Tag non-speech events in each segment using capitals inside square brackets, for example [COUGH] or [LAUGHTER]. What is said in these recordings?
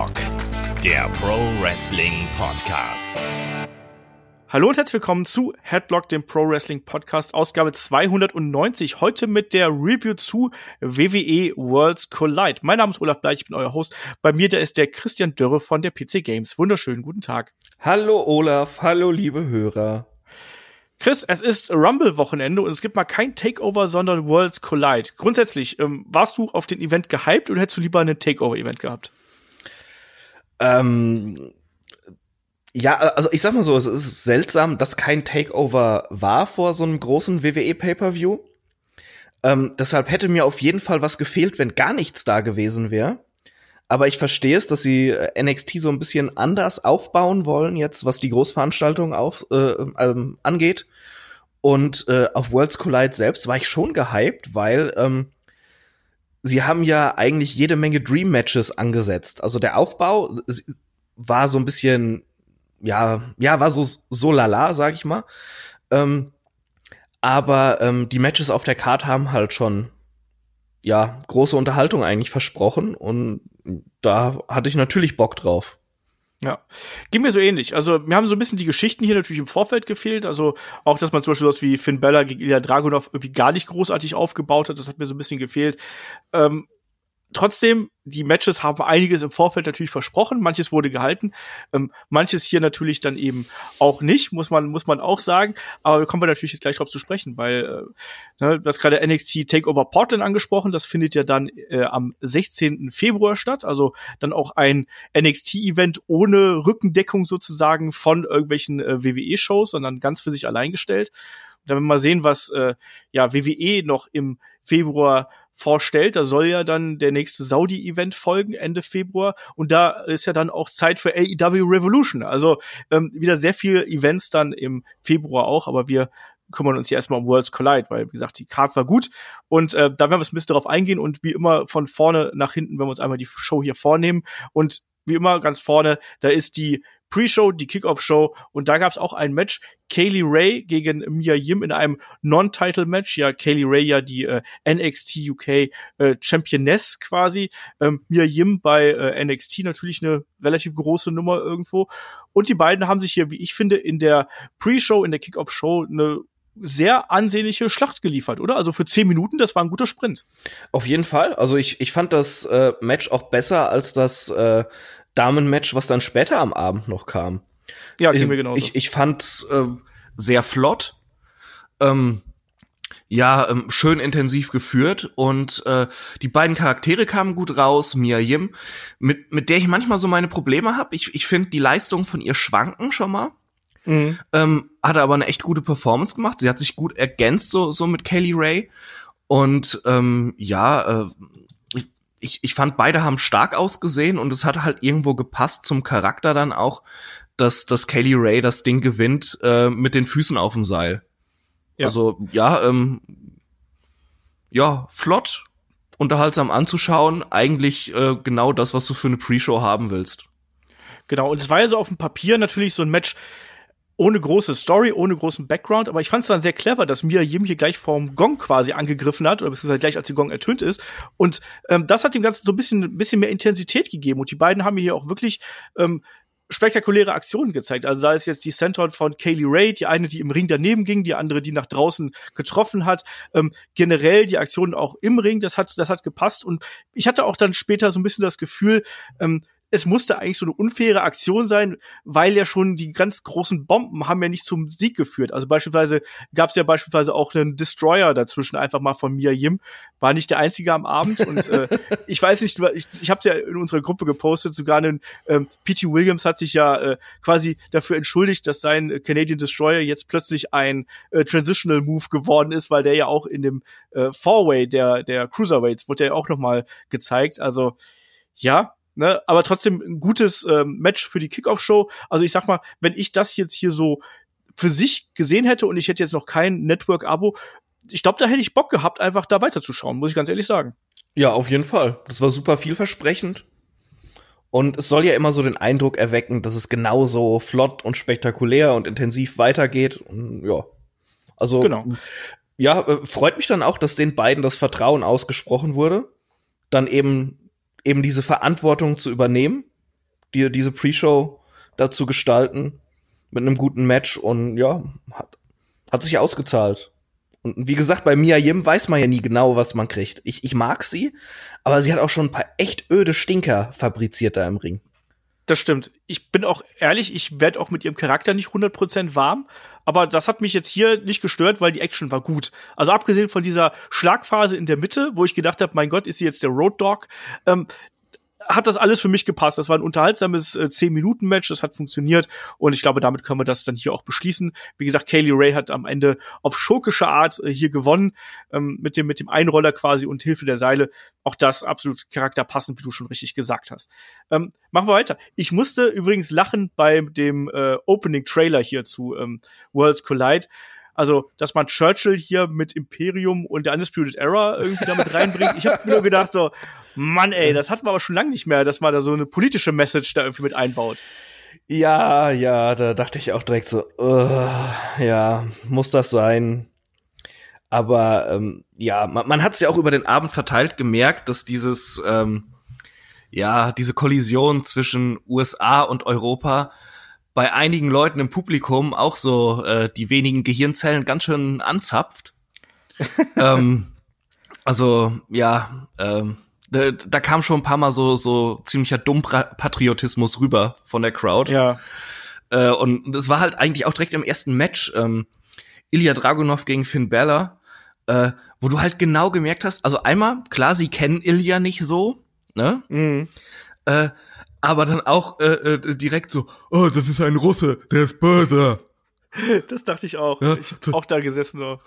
Headlock, der Pro Wrestling Podcast. Hallo und herzlich willkommen zu Headlock, dem Pro Wrestling Podcast, Ausgabe 290. Heute mit der Review zu WWE Worlds Collide. Mein Name ist Olaf Bleich, ich bin euer Host. Bei mir, der ist der Christian Dörre von der PC Games. Wunderschönen guten Tag. Hallo Olaf, hallo liebe Hörer. Chris, es ist Rumble-Wochenende und es gibt mal kein Takeover, sondern Worlds Collide. Grundsätzlich, ähm, warst du auf den Event gehypt oder hättest du lieber ein Takeover-Event gehabt? Ähm, ja, also ich sag mal so, es ist seltsam, dass kein Takeover war vor so einem großen WWE Pay-per-View. Ähm, deshalb hätte mir auf jeden Fall was gefehlt, wenn gar nichts da gewesen wäre. Aber ich verstehe es, dass sie äh, NXT so ein bisschen anders aufbauen wollen, jetzt was die Großveranstaltung auf, äh, ähm, angeht. Und äh, auf Worlds Collide selbst war ich schon gehypt, weil ähm, sie haben ja eigentlich jede Menge Dream Matches angesetzt. Also der Aufbau war so ein bisschen, ja, ja, war so so lala, sag ich mal. Ähm, aber ähm, die Matches auf der Card haben halt schon ja, große Unterhaltung eigentlich versprochen und da hatte ich natürlich Bock drauf. Ja, ging mir so ähnlich. Also mir haben so ein bisschen die Geschichten hier natürlich im Vorfeld gefehlt. Also auch, dass man zum Beispiel sowas wie Finn Bella gegen Ilya Dragunov irgendwie gar nicht großartig aufgebaut hat, das hat mir so ein bisschen gefehlt. Ähm, trotzdem, die Matches haben einiges im Vorfeld natürlich versprochen, manches wurde gehalten, ähm, manches hier natürlich dann eben auch nicht, muss man muss man auch sagen. Aber kommen wir natürlich jetzt gleich drauf zu sprechen, weil äh, ne, das gerade NXT Takeover Portland angesprochen, das findet ja dann äh, am 16. Februar statt, also dann auch ein NXT-Event ohne Rückendeckung sozusagen von irgendwelchen äh, WWE-Shows, sondern ganz für sich allein gestellt. Und dann werden wir mal sehen, was äh, ja WWE noch im Februar vorstellt. Da soll ja dann der nächste Saudi-Event folgen, Ende Februar. Und da ist ja dann auch Zeit für AEW Revolution. Also ähm, wieder sehr viele Events dann im Februar auch, aber wir kümmern uns hier erstmal um Worlds Collide, weil, wie gesagt, die Card war gut. Und äh, da werden wir ein bisschen darauf eingehen und wie immer von vorne nach hinten, wenn wir uns einmal die Show hier vornehmen. Und wie immer ganz vorne, da ist die Pre-Show, die Kickoff-Show und da gab es auch ein Match. Kaylee Ray gegen Mia Yim in einem Non-Title-Match. Ja, Kaylee Ray ja die äh, NXT UK äh, Championess quasi. Ähm, Mia Yim bei äh, NXT natürlich eine relativ große Nummer irgendwo. Und die beiden haben sich hier, wie ich finde, in der Pre-Show, in der Kickoff-Show eine sehr ansehnliche Schlacht geliefert, oder? Also für zehn Minuten, das war ein guter Sprint. Auf jeden Fall. Also ich, ich fand das äh, Match auch besser als das äh, Damenmatch, was dann später am Abend noch kam. Ja, ging mir genauso. Ich, ich fand äh, sehr flott. Ähm, ja, ähm, schön intensiv geführt und äh, die beiden Charaktere kamen gut raus. Mia Yim, mit, mit der ich manchmal so meine Probleme habe. Ich, ich finde die Leistungen von ihr schwanken schon mal. Mhm. Ähm, hatte aber eine echt gute Performance gemacht. Sie hat sich gut ergänzt so, so mit Kelly Ray. Und ähm, ja, äh, ich, ich fand, beide haben stark ausgesehen und es hat halt irgendwo gepasst zum Charakter dann auch, dass, dass Kelly Ray das Ding gewinnt äh, mit den Füßen auf dem Seil. Ja. Also ja, ähm, ja, flott, unterhaltsam anzuschauen, eigentlich äh, genau das, was du für eine Pre-Show haben willst. Genau, und es war ja so auf dem Papier natürlich so ein Match, ohne große Story, ohne großen Background, aber ich fand es dann sehr clever, dass Mia Yim hier gleich vorm Gong quasi angegriffen hat, oder beziehungsweise gleich als der Gong ertönt ist. Und ähm, das hat dem Ganzen so ein bisschen, bisschen mehr Intensität gegeben. Und die beiden haben hier auch wirklich ähm, spektakuläre Aktionen gezeigt. Also sei es jetzt die Center von Kaylee Ray, die eine, die im Ring daneben ging, die andere, die nach draußen getroffen hat. Ähm, generell die Aktionen auch im Ring, das hat, das hat gepasst. Und ich hatte auch dann später so ein bisschen das Gefühl, ähm, es musste eigentlich so eine unfaire Aktion sein, weil ja schon die ganz großen Bomben haben ja nicht zum Sieg geführt. Also beispielsweise gab es ja beispielsweise auch einen Destroyer dazwischen, einfach mal von Mia Yim. War nicht der einzige am Abend [LAUGHS] und äh, ich weiß nicht, ich, ich habe es ja in unserer Gruppe gepostet, sogar einen ähm, P.T. Williams hat sich ja äh, quasi dafür entschuldigt, dass sein Canadian Destroyer jetzt plötzlich ein äh, Transitional Move geworden ist, weil der ja auch in dem äh, Four-Way der, der Cruiserweights wurde ja auch nochmal gezeigt. Also ja, Ne, aber trotzdem ein gutes ähm, Match für die Kickoff-Show. Also ich sag mal, wenn ich das jetzt hier so für sich gesehen hätte und ich hätte jetzt noch kein Network-Abo, ich glaube, da hätte ich Bock gehabt, einfach da weiterzuschauen, muss ich ganz ehrlich sagen. Ja, auf jeden Fall. Das war super vielversprechend. Und es soll ja immer so den Eindruck erwecken, dass es genauso flott und spektakulär und intensiv weitergeht. Und ja. Also, genau. ja, äh, freut mich dann auch, dass den beiden das Vertrauen ausgesprochen wurde. Dann eben eben diese Verantwortung zu übernehmen die, diese Pre-Show dazu gestalten mit einem guten Match und ja, hat, hat sich ausgezahlt. Und wie gesagt, bei Mia Yim weiß man ja nie genau, was man kriegt. Ich, ich mag sie, aber sie hat auch schon ein paar echt öde Stinker fabriziert da im Ring. Das stimmt. Ich bin auch ehrlich, ich werde auch mit ihrem Charakter nicht 100% warm, aber das hat mich jetzt hier nicht gestört, weil die Action war gut. Also abgesehen von dieser Schlagphase in der Mitte, wo ich gedacht habe, mein Gott, ist sie jetzt der Road Dog, ähm, hat das alles für mich gepasst. Das war ein unterhaltsames äh, 10-Minuten-Match, das hat funktioniert und ich glaube, damit können wir das dann hier auch beschließen. Wie gesagt, Kaylee Ray hat am Ende auf schurkische Art äh, hier gewonnen, ähm, mit dem, mit dem Einroller quasi und Hilfe der Seile. Auch das absolut charakterpassend, wie du schon richtig gesagt hast. Ähm, machen wir weiter. Ich musste übrigens lachen bei dem äh, Opening-Trailer hier zu ähm, Worlds Collide. Also, dass man Churchill hier mit Imperium und der Undisputed Era irgendwie damit reinbringt. Ich habe nur gedacht so, Mann, ey, das hatten wir aber schon lange nicht mehr, dass man da so eine politische Message da irgendwie mit einbaut. Ja, ja, da dachte ich auch direkt so, uh, ja, muss das sein? Aber ähm, ja, man, man hat es ja auch über den Abend verteilt gemerkt, dass dieses, ähm, ja, diese Kollision zwischen USA und Europa bei einigen Leuten im Publikum auch so äh, die wenigen Gehirnzellen ganz schön anzapft. [LAUGHS] ähm, also ja, ähm, da, da kam schon ein paar Mal so, so ziemlicher Dumm-Patriotismus rüber von der Crowd. Ja. Äh, und es war halt eigentlich auch direkt im ersten Match ähm, Ilya Dragunov gegen Finn Balor, äh, wo du halt genau gemerkt hast, also einmal, klar, sie kennen Ilya nicht so, ne? Mhm. Äh, aber dann auch äh, äh, direkt so, oh, das ist ein Russe, der ist böse. [LAUGHS] Das dachte ich auch. Ja. Ich hab auch da gesessen so.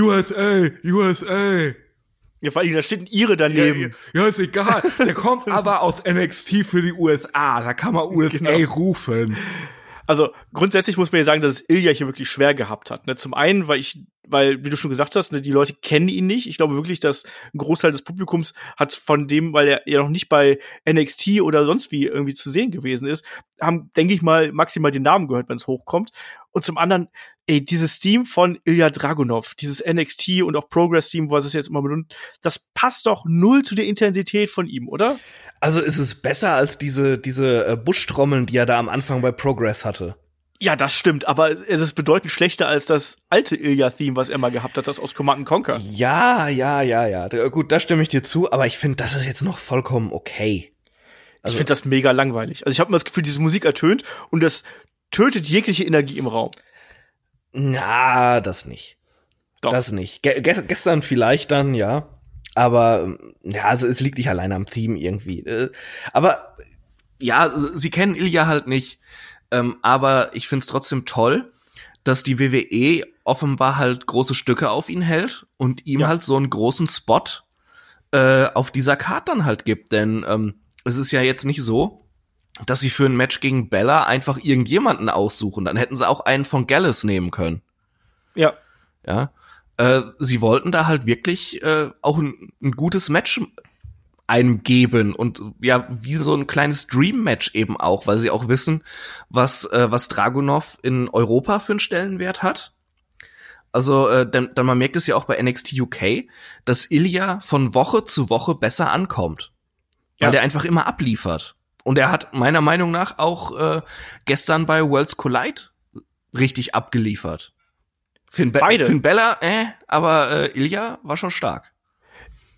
USA, USA. Ja, vor allem, da steht ein Ire daneben. Ja, ja, ist egal. Der kommt [LAUGHS] aber aus NXT für die USA. Da kann man USA Genau. rufen. Also grundsätzlich muss man ja sagen, dass es Ilya hier wirklich schwer gehabt hat. Ne? Zum einen, weil ich, weil, wie du schon gesagt hast, ne, die Leute kennen ihn nicht. Ich glaube wirklich, dass ein Großteil des Publikums hat von dem, weil er ja noch nicht bei NXT oder sonst wie irgendwie zu sehen gewesen ist, haben, denke ich mal, maximal den Namen gehört, wenn es hochkommt. Und zum anderen, ey, dieses Team von Ilya Dragunov, dieses NXT und auch Progress-Team, was es jetzt immer benutzt, das passt doch null zu der Intensität von ihm, oder? Also ist es besser als diese, diese äh, Buschtrommeln, die er da am Anfang bei Progress hatte. Ja, das stimmt, aber es ist bedeutend schlechter als das alte Ilya-Theme, was er mal gehabt hat, das aus Command Conquer. Ja, ja, ja, ja. Gut, da stimme ich dir zu, aber ich finde, das ist jetzt noch vollkommen okay. ich finde das mega langweilig. Also ich habe immer das Gefühl, diese Musik ertönt und das tötet jegliche Energie im Raum. Na, das nicht. Doch. Das nicht. Ge ge gestern vielleicht dann, ja. Aber ja, also es liegt nicht allein am Theme irgendwie. Äh, Aber ja, sie kennen Ilya halt nicht. Ähm, aber ich find's trotzdem toll, dass die WWE offenbar halt große Stücke auf ihn hält und ihm Ja. halt so einen großen Spot äh, auf dieser Karte dann halt gibt. Denn ähm, es ist ja jetzt nicht so, dass sie für ein Match gegen Bella einfach irgendjemanden aussuchen. Dann hätten sie auch einen von Gallus nehmen können. Ja. Ja. Äh, sie wollten da halt wirklich äh, auch ein, ein gutes Match einem geben und ja, wie so ein kleines Dream-Match eben auch, weil sie auch wissen, was, äh, was Dragunov in Europa für einen Stellenwert hat. Also, äh, denn, denn man merkt es ja auch bei NXT UK, dass Ilya von Woche zu Woche besser ankommt. Weil Ja. der einfach immer abliefert. Und er hat meiner Meinung nach auch äh, gestern bei Worlds Collide richtig abgeliefert. Finn, Be Beide. Finn Bella, äh, aber äh, Ilya war schon stark.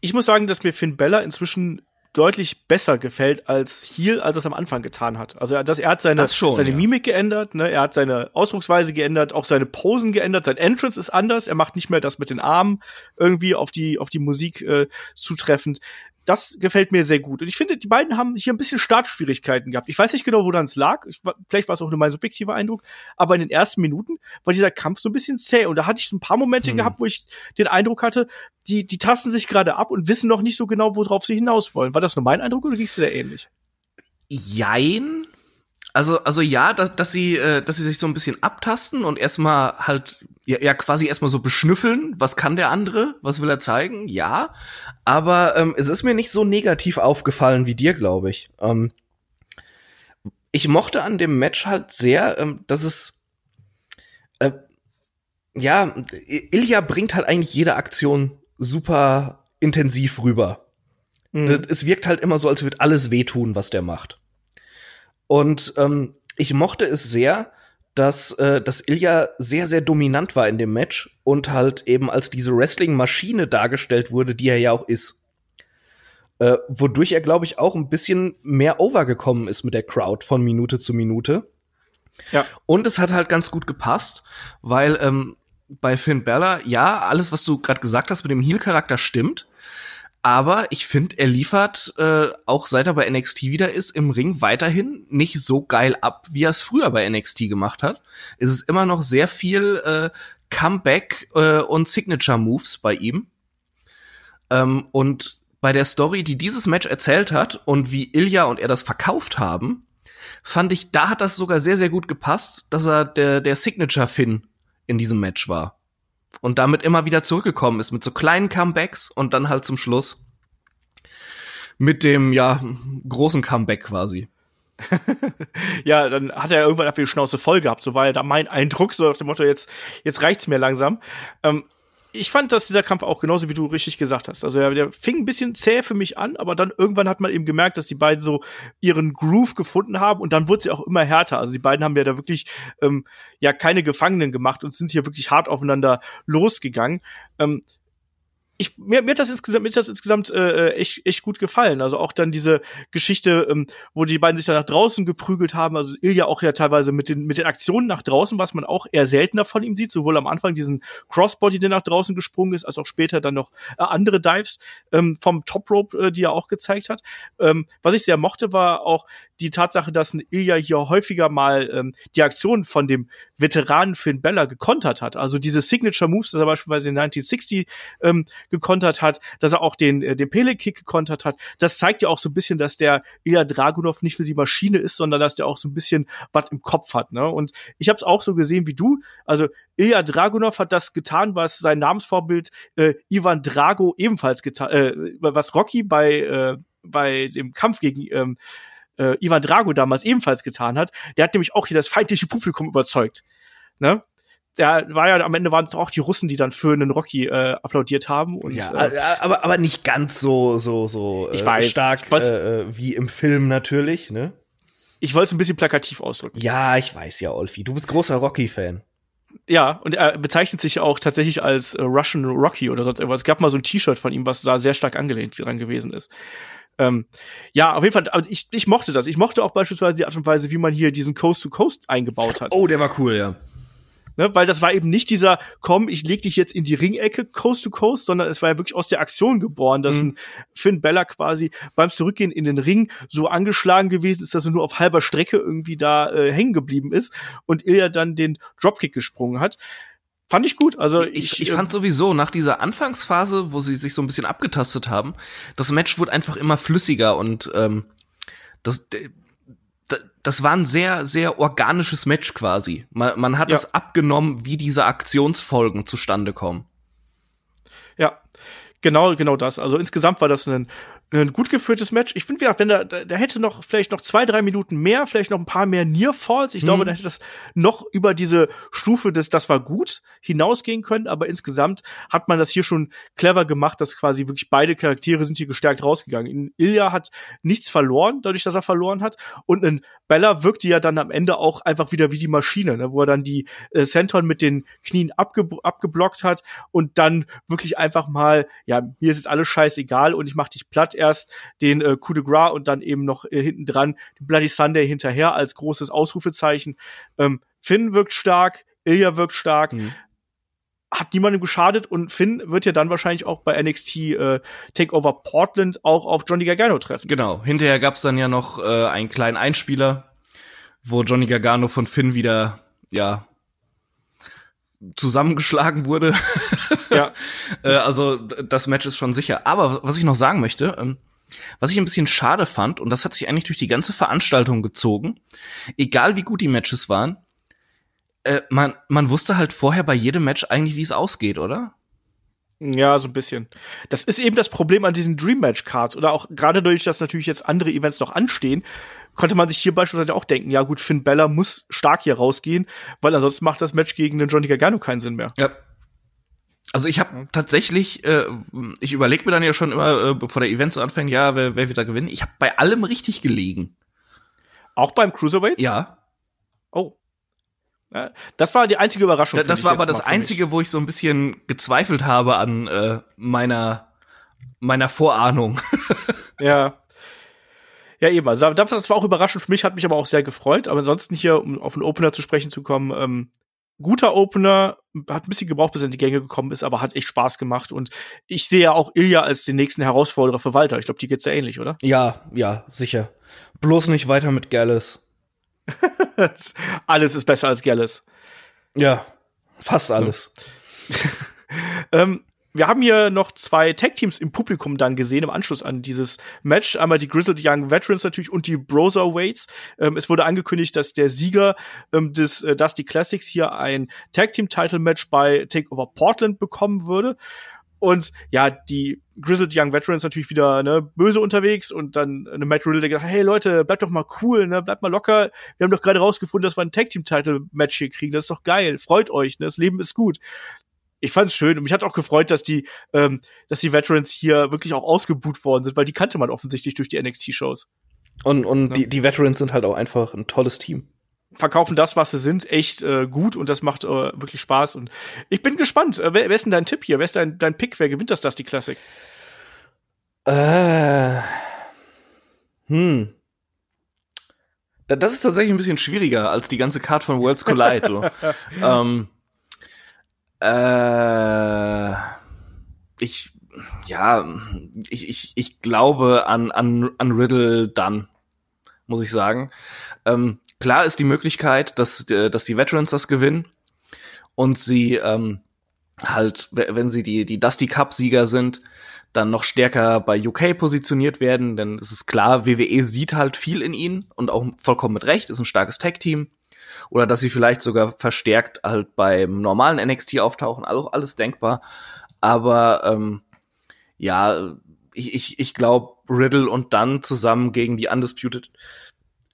Ich muss sagen, dass mir Finn Bella inzwischen deutlich besser gefällt als Heel, als er es am Anfang getan hat. Also er, das, er hat seine, schon, seine ja. Mimik geändert, ne? er hat seine Ausdrucksweise geändert, auch seine Posen geändert, sein Entrance ist anders, er macht nicht mehr das mit den Armen irgendwie auf die, auf die Musik äh, zutreffend. Das gefällt mir sehr gut. Und ich finde, die beiden haben hier ein bisschen Startschwierigkeiten gehabt. Ich weiß nicht genau, woran es lag. Ich, vielleicht war es auch nur mein subjektiver Eindruck. Aber in den ersten Minuten war dieser Kampf so ein bisschen zäh. Und da hatte ich so ein paar Momente Hm. gehabt, wo ich den Eindruck hatte, die, die tasten sich gerade ab und wissen noch nicht so genau, worauf sie hinaus wollen. War das nur mein Eindruck oder ging's dir da ähnlich? Jein. Also, also ja, dass, dass sie, äh, dass sie sich so ein bisschen abtasten und erstmal halt, ja, ja quasi erstmal so beschnüffeln, was kann der andere, was will er zeigen, ja. Aber ähm, es ist mir nicht so negativ aufgefallen wie dir, glaube ich. Ähm, ich mochte an dem Match halt sehr, ähm, dass es äh, ja, Ilya bringt halt eigentlich jede Aktion super intensiv rüber. Mhm. Es wirkt halt immer so, als würde alles wehtun, was der macht. Und ähm, ich mochte es sehr, dass, äh, dass Ilya sehr, sehr dominant war in dem Match und halt eben als diese Wrestling-Maschine dargestellt wurde, die er ja auch ist. Äh, wodurch er, glaube ich, auch ein bisschen mehr overgekommen ist mit der Crowd von Minute zu Minute. Ja. Und es hat halt ganz gut gepasst, weil ähm, bei Finn Bella, ja, alles, was du gerade gesagt hast mit dem Heel-Charakter stimmt. Aber ich finde, er liefert, äh, auch seit er bei NXT wieder ist, im Ring weiterhin nicht so geil ab, wie er es früher bei NXT gemacht hat. Es ist immer noch sehr viel äh, Comeback äh, und Signature-Moves bei ihm. Ähm, und bei der Story, die dieses Match erzählt hat und wie Ilya und er das verkauft haben, fand ich, da hat das sogar sehr, sehr gut gepasst, dass er der, der Signature-Finn in diesem Match war. Und damit immer wieder zurückgekommen ist mit so kleinen Comebacks und dann halt zum Schluss mit dem, ja, großen Comeback quasi. [LAUGHS] ja, dann hat er irgendwann einfach die Schnauze voll gehabt, so war ja da mein Eindruck, so nach dem Motto, jetzt, jetzt reicht's mir langsam. Ähm, ich fand, dass dieser Kampf auch genauso wie du richtig gesagt hast. Also der, der fing ein bisschen zäh für mich an, aber dann irgendwann hat man eben gemerkt, dass die beiden so ihren Groove gefunden haben und dann wurde sie auch immer härter. Also die beiden haben ja da wirklich ähm, ja keine Gefangenen gemacht und sind hier wirklich hart aufeinander losgegangen. Ähm, ich, mir, mir hat das insgesamt, mir hat das insgesamt äh, echt, echt gut gefallen. Also auch dann diese Geschichte, ähm, wo die beiden sich dann nach draußen geprügelt haben. Also Ilja auch ja teilweise mit den, mit den Aktionen nach draußen, was man auch eher seltener von ihm sieht. Sowohl am Anfang diesen Crossbody, der nach draußen gesprungen ist, als auch später dann noch äh, andere Dives ähm, vom Top Rope, äh, die er auch gezeigt hat. Ähm, was ich sehr mochte, war auch die Tatsache, dass ein Ilya hier häufiger mal ähm, die Aktion von dem Veteranen Finn Bella gekontert hat. Also diese Signature Moves, dass er beispielsweise in 1960 ähm, gekontert hat, dass er auch den, äh, den Pele-Kick gekontert hat. Das zeigt ja auch so ein bisschen, dass der Ilya Dragunov nicht nur die Maschine ist, sondern dass der auch so ein bisschen was im Kopf hat. Ne? Und ich habe es auch so gesehen wie du. Also Ilya Dragunov hat das getan, was sein Namensvorbild äh, Ivan Drago ebenfalls getan, äh, was Rocky bei äh, bei dem Kampf gegen ähm, äh, Ivan Drago damals ebenfalls getan hat. Der hat nämlich auch hier das feindliche Publikum überzeugt. Ne? Der war ja am Ende waren es auch die Russen, die dann für einen Rocky äh, applaudiert haben. Und, ja, äh, aber aber nicht ganz so so so ich äh, weiß, stark ich weiß, äh, wie im Film natürlich, ne? Ich wollte es ein bisschen plakativ ausdrücken. Ja, ich weiß ja, Olfi. Du bist großer Rocky-Fan. Ja, und er bezeichnet sich auch tatsächlich als äh, Russian Rocky oder sonst irgendwas. Es gab mal so ein T-Shirt von ihm, was da sehr stark angelehnt dran gewesen ist. Ähm, ja, auf jeden Fall, aber ich, ich mochte das. Ich mochte auch beispielsweise die Art und Weise, wie man hier diesen Coast to Coast eingebaut hat. Oh, der war cool, ja. Ne, weil das war eben nicht dieser, komm, ich leg dich jetzt in die Ringecke Coast to Coast, sondern es war ja wirklich aus der Aktion geboren, dass mhm. ein Finn Bella quasi beim Zurückgehen in den Ring so angeschlagen gewesen ist, dass er nur auf halber Strecke irgendwie da äh, hängen geblieben ist und Ilya dann den Dropkick gesprungen hat. Fand ich gut. Also ich, ich, ich fand sowieso nach dieser Anfangsphase, wo sie sich so ein bisschen abgetastet haben, das Match wurde einfach immer flüssiger und ähm, das das war ein sehr, sehr organisches Match quasi. Man, man hat ja. das abgenommen, wie diese Aktionsfolgen zustande kommen. Ja, genau, genau das. Also insgesamt war das ein ein gut geführtes Match. Ich finde, wenn da, da hätte noch vielleicht noch zwei, drei Minuten mehr, vielleicht noch ein paar mehr Near Falls. Ich mhm. glaube, da hätte das noch über diese Stufe des, das war gut, hinausgehen können. Aber insgesamt hat man das hier schon clever gemacht, dass quasi wirklich beide Charaktere sind hier gestärkt rausgegangen. In Ilya hat nichts verloren, dadurch, dass er verloren hat. Und in Bella wirkte ja dann am Ende auch einfach wieder wie die Maschine, ne, wo er dann die äh, Senton mit den Knien abge abgeblockt hat und dann wirklich einfach mal, ja, mir ist jetzt alles scheißegal und ich mach dich platt erst den äh, Coup de Gras und dann eben noch äh, hinten dran Bloody Sunday hinterher als großes Ausrufezeichen. Ähm, Finn wirkt stark, Ilya wirkt stark. Mhm. Hat niemandem geschadet und Finn wird ja dann wahrscheinlich auch bei NXT äh, Takeover Portland auch auf Johnny Gargano treffen. Genau. Hinterher gab's dann ja noch äh, einen kleinen Einspieler, wo Johnny Gargano von Finn wieder ja zusammengeschlagen wurde. [LAUGHS] ja. [LAUGHS] äh, also das Match ist schon sicher. Aber was ich noch sagen möchte, ähm, was ich ein bisschen schade fand, und das hat sich eigentlich durch die ganze Veranstaltung gezogen, egal wie gut die Matches waren, äh, man, man wusste halt vorher bei jedem Match eigentlich, wie es ausgeht, oder? Ja, so ein bisschen. Das ist eben das Problem an diesen Dream Match Cards oder auch gerade dadurch, dass natürlich jetzt andere Events noch anstehen, konnte man sich hier beispielsweise auch denken, ja gut, Finn Bella muss stark hier rausgehen, weil ansonsten macht das Match gegen den Johnny Gargano keinen Sinn mehr. Ja. Also ich habe tatsächlich, äh, ich überlege mir dann ja schon immer, äh, bevor der Event so anfängt, ja, wer, wer wird da gewinnen. Ich habe bei allem richtig gelegen. Auch beim Cruiserweights? Ja. Oh. Ja, das war die einzige Überraschung. Da, das war aber das. Einzige, wo ich so ein bisschen gezweifelt habe an äh, meiner, meiner Vorahnung. [LAUGHS] Ja. Ja, eben. Also das, das war auch überraschend für mich, hat mich aber auch sehr gefreut. Aber ansonsten hier, um auf den Opener zu sprechen zu kommen, ähm, guter Opener, hat ein bisschen gebraucht, bis er in die Gänge gekommen ist, aber hat echt Spaß gemacht. Und ich sehe ja auch Ilya als den nächsten Herausforderer für Walter. Ich glaube, die geht's ja ähnlich, oder? ja, ja, sicher. Bloß nicht weiter mit Gallus. [LAUGHS] Alles ist besser als Gallus. Ja, fast alles. [LAUGHS] Ähm, wir haben hier noch zwei Tag-Teams im Publikum dann gesehen, im Anschluss an dieses Match. Einmal die Grizzled Young Veterans natürlich und die Brotherweights. Ähm, es wurde angekündigt, dass der Sieger ähm, des äh, Dusty Classics hier ein Tag-Team-Title-Match bei Takeover Portland bekommen würde. Und ja, die Grizzled Young Veterans natürlich wieder ne, böse unterwegs und dann eine Matt Riddle, der gesagt, hey Leute, bleibt doch mal cool, ne, bleibt mal locker. Wir haben doch gerade rausgefunden, dass wir ein Tag Team Title Match hier kriegen. Das ist doch geil. Freut euch, ne? Das Leben ist gut. Ich fand's schön und mich hat auch gefreut, dass die, ähm, dass die Veterans hier wirklich auch ausgebuht worden sind, weil die kannte man offensichtlich durch die NXT-Shows. Und, und Ja. die, die Veterans sind halt auch einfach ein tolles Team. Verkaufen das, was sie sind, echt äh, gut und das macht äh, wirklich Spaß. Und ich bin gespannt. Äh, wer, wer ist denn dein Tipp hier? Wer ist dein, dein Pick? Wer gewinnt das, das die Classic? Äh, hm. Da- Das ist tatsächlich ein bisschen schwieriger als die ganze Card von Worlds Collide. [LAUGHS] ähm, äh, ich, ja, ich, ich, ich glaube an, an, an Riddle dann, muss ich sagen. Ähm, klar ist die Möglichkeit, dass, äh, dass die Veterans das gewinnen und sie ähm, halt, wenn sie die, die Dusty Cup-Sieger sind, dann noch stärker bei UK positioniert werden, denn es ist klar, WWE sieht halt viel in ihnen und auch vollkommen mit Recht, ist ein starkes Tag-Team. Oder dass sie vielleicht sogar verstärkt halt beim normalen NXT auftauchen, also alles denkbar. Aber ähm, ja, ich, ich, ich glaube, Riddle und dann zusammen gegen die Undisputed,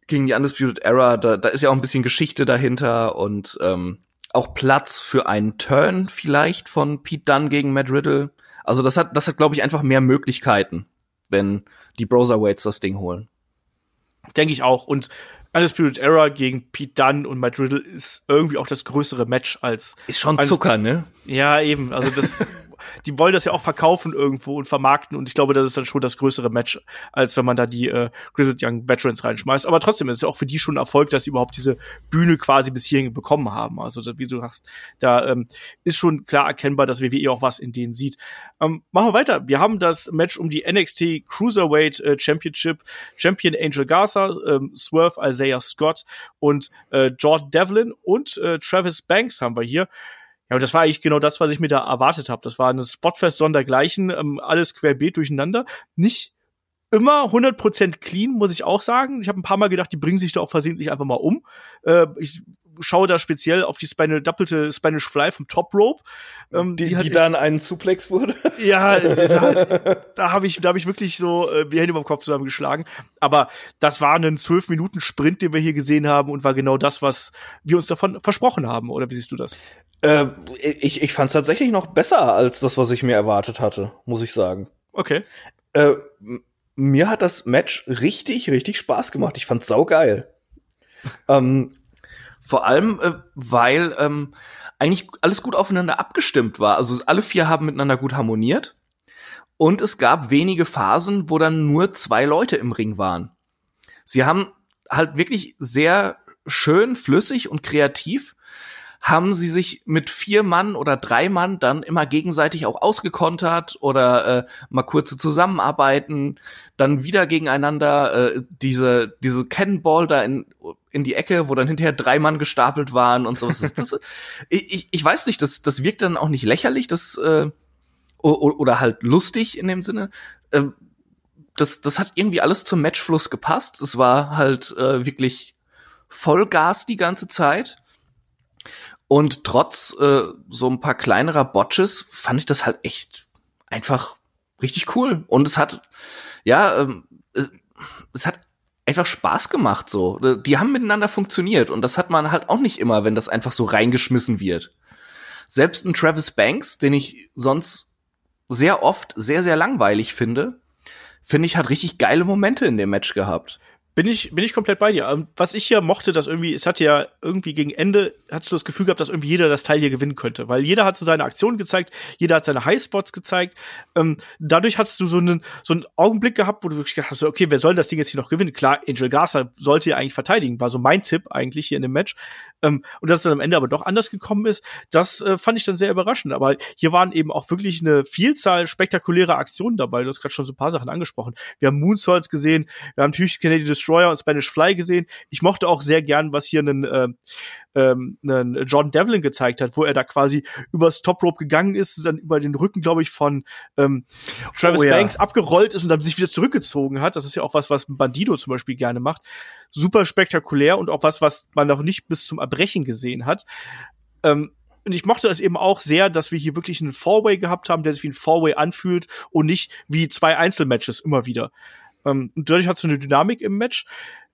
gegen die Undisputed Era, da, da ist ja auch ein bisschen Geschichte dahinter und ähm, auch Platz für einen Turn vielleicht von Pete Dunne gegen Matt Riddle. Also das hat, das hat, glaube ich, einfach mehr Möglichkeiten, wenn die Browserweights das Ding holen. Denke ich auch. Und Undisputed Era gegen Pete Dunne und Matt Riddle ist irgendwie auch das größere Match als Ist schon Zucker, ne? Ja, eben. Also das, [LAUGHS] die wollen das ja auch verkaufen irgendwo und vermarkten und ich glaube, das ist dann schon das größere Match, als wenn man da die äh, Grizzled Young Veterans reinschmeißt. Aber trotzdem ist es ja auch für die schon ein Erfolg, dass sie überhaupt diese Bühne quasi bis hierhin bekommen haben. Also wie du sagst, da ähm, ist schon klar erkennbar, dass WWE auch was in denen sieht. Ähm, machen wir weiter. Wir haben das Match um die NXT Cruiserweight äh, Championship. Champion Angel Garza, ähm, Swerve Isaiah Scott und äh, Jordan Devlin und äh, Travis Banks haben wir hier. Ja, und das war eigentlich genau das, was ich mir da erwartet habe. Das war eine Spotfest sondergleichen, ähm, alles querbeet durcheinander. Nicht immer 100% clean, muss ich auch sagen. Ich habe ein paar Mal gedacht, die bringen sich da auch versehentlich einfach mal um. Äh, ich schaue da speziell auf die Spanish, doppelte Spanish Fly vom Top Rope. Ähm, Die, die echt- dann einen Suplex wurde. [LAUGHS] ja, halt, [LAUGHS] da habe ich, da habe ich wirklich so äh, die Hände über dem Kopf zusammengeschlagen. Aber das war ein zwölf Minuten Sprint, den wir hier gesehen haben und war genau das, was wir uns davon versprochen haben. Oder wie siehst du das? Äh, ich ich fand es tatsächlich noch besser als das, was ich mir erwartet hatte, muss ich sagen. Okay. Äh, mir hat das Match richtig, richtig Spaß gemacht. Ich fand's saugeil. ähm, vor allem, äh, weil ähm, eigentlich alles gut aufeinander abgestimmt war. Also alle vier haben miteinander gut harmoniert. Und es gab wenige Phasen, wo dann nur zwei Leute im Ring waren. Sie haben halt wirklich sehr schön, flüssig und kreativ haben sie sich mit vier Mann oder drei Mann dann immer gegenseitig auch ausgekontert oder äh, mal kurze Zusammenarbeiten, dann wieder gegeneinander äh, diese diese Cannonball da in in die Ecke, wo dann hinterher drei Mann gestapelt waren und so. Das, [LAUGHS] ich, ich- weiß nicht, das das wirkt dann auch nicht lächerlich, das äh, oder halt lustig in dem Sinne. Äh, das das hat irgendwie alles zum Matchfluss gepasst. Es war halt äh, wirklich Vollgas die ganze Zeit. Und trotz äh, so ein paar kleinerer Botches fand ich das halt echt einfach richtig cool. Und es hat, ja, ähm, es, es hat einfach Spaß gemacht so. Die haben miteinander funktioniert und das hat man halt auch nicht immer, wenn das einfach so reingeschmissen wird. Selbst ein Travis Banks, den ich sonst sehr oft sehr, sehr langweilig finde, finde ich, hat richtig geile Momente in dem Match gehabt. Bin ich, bin ich komplett bei dir. Ähm, was ich hier mochte, dass irgendwie, es hatte ja irgendwie gegen Ende, hast du das Gefühl gehabt, dass irgendwie jeder das Teil hier gewinnen könnte. Weil jeder hat so seine Aktionen gezeigt, jeder hat seine Highspots gezeigt. Ähm, dadurch hast du so einen, so einen Augenblick gehabt, wo du wirklich gedacht hast, okay, wer soll das Ding jetzt hier noch gewinnen? Klar, Angel Garza sollte ja eigentlich verteidigen, war so mein Tipp eigentlich hier in dem Match. Ähm, und dass es dann am Ende aber doch anders gekommen ist, das äh, fand ich dann sehr überraschend. Aber hier waren eben auch wirklich eine Vielzahl spektakulärer Aktionen dabei. Du hast gerade schon so ein paar Sachen angesprochen. Wir haben Moonsaults gesehen, wir haben natürlich Canadian Destroyer und Spanish Fly gesehen. Ich mochte auch sehr gern, was hier einen, äh, ähm, einen John Devlin gezeigt hat, wo er da quasi übers Top Rope gegangen ist, dann über den Rücken, glaube ich, von ähm, Travis oh, ja. Banks abgerollt ist und dann sich wieder zurückgezogen hat. Das ist ja auch was, was Bandido zum Beispiel gerne macht. Super spektakulär und auch was, was man noch nicht bis zum Erbrechen gesehen hat. Ähm, und ich mochte es eben auch sehr, dass wir hier wirklich einen Four-Way gehabt haben, der sich wie ein Four-Way anfühlt und nicht wie zwei Einzelmatches immer wieder. Ähm, und dadurch hat es so eine Dynamik im Match.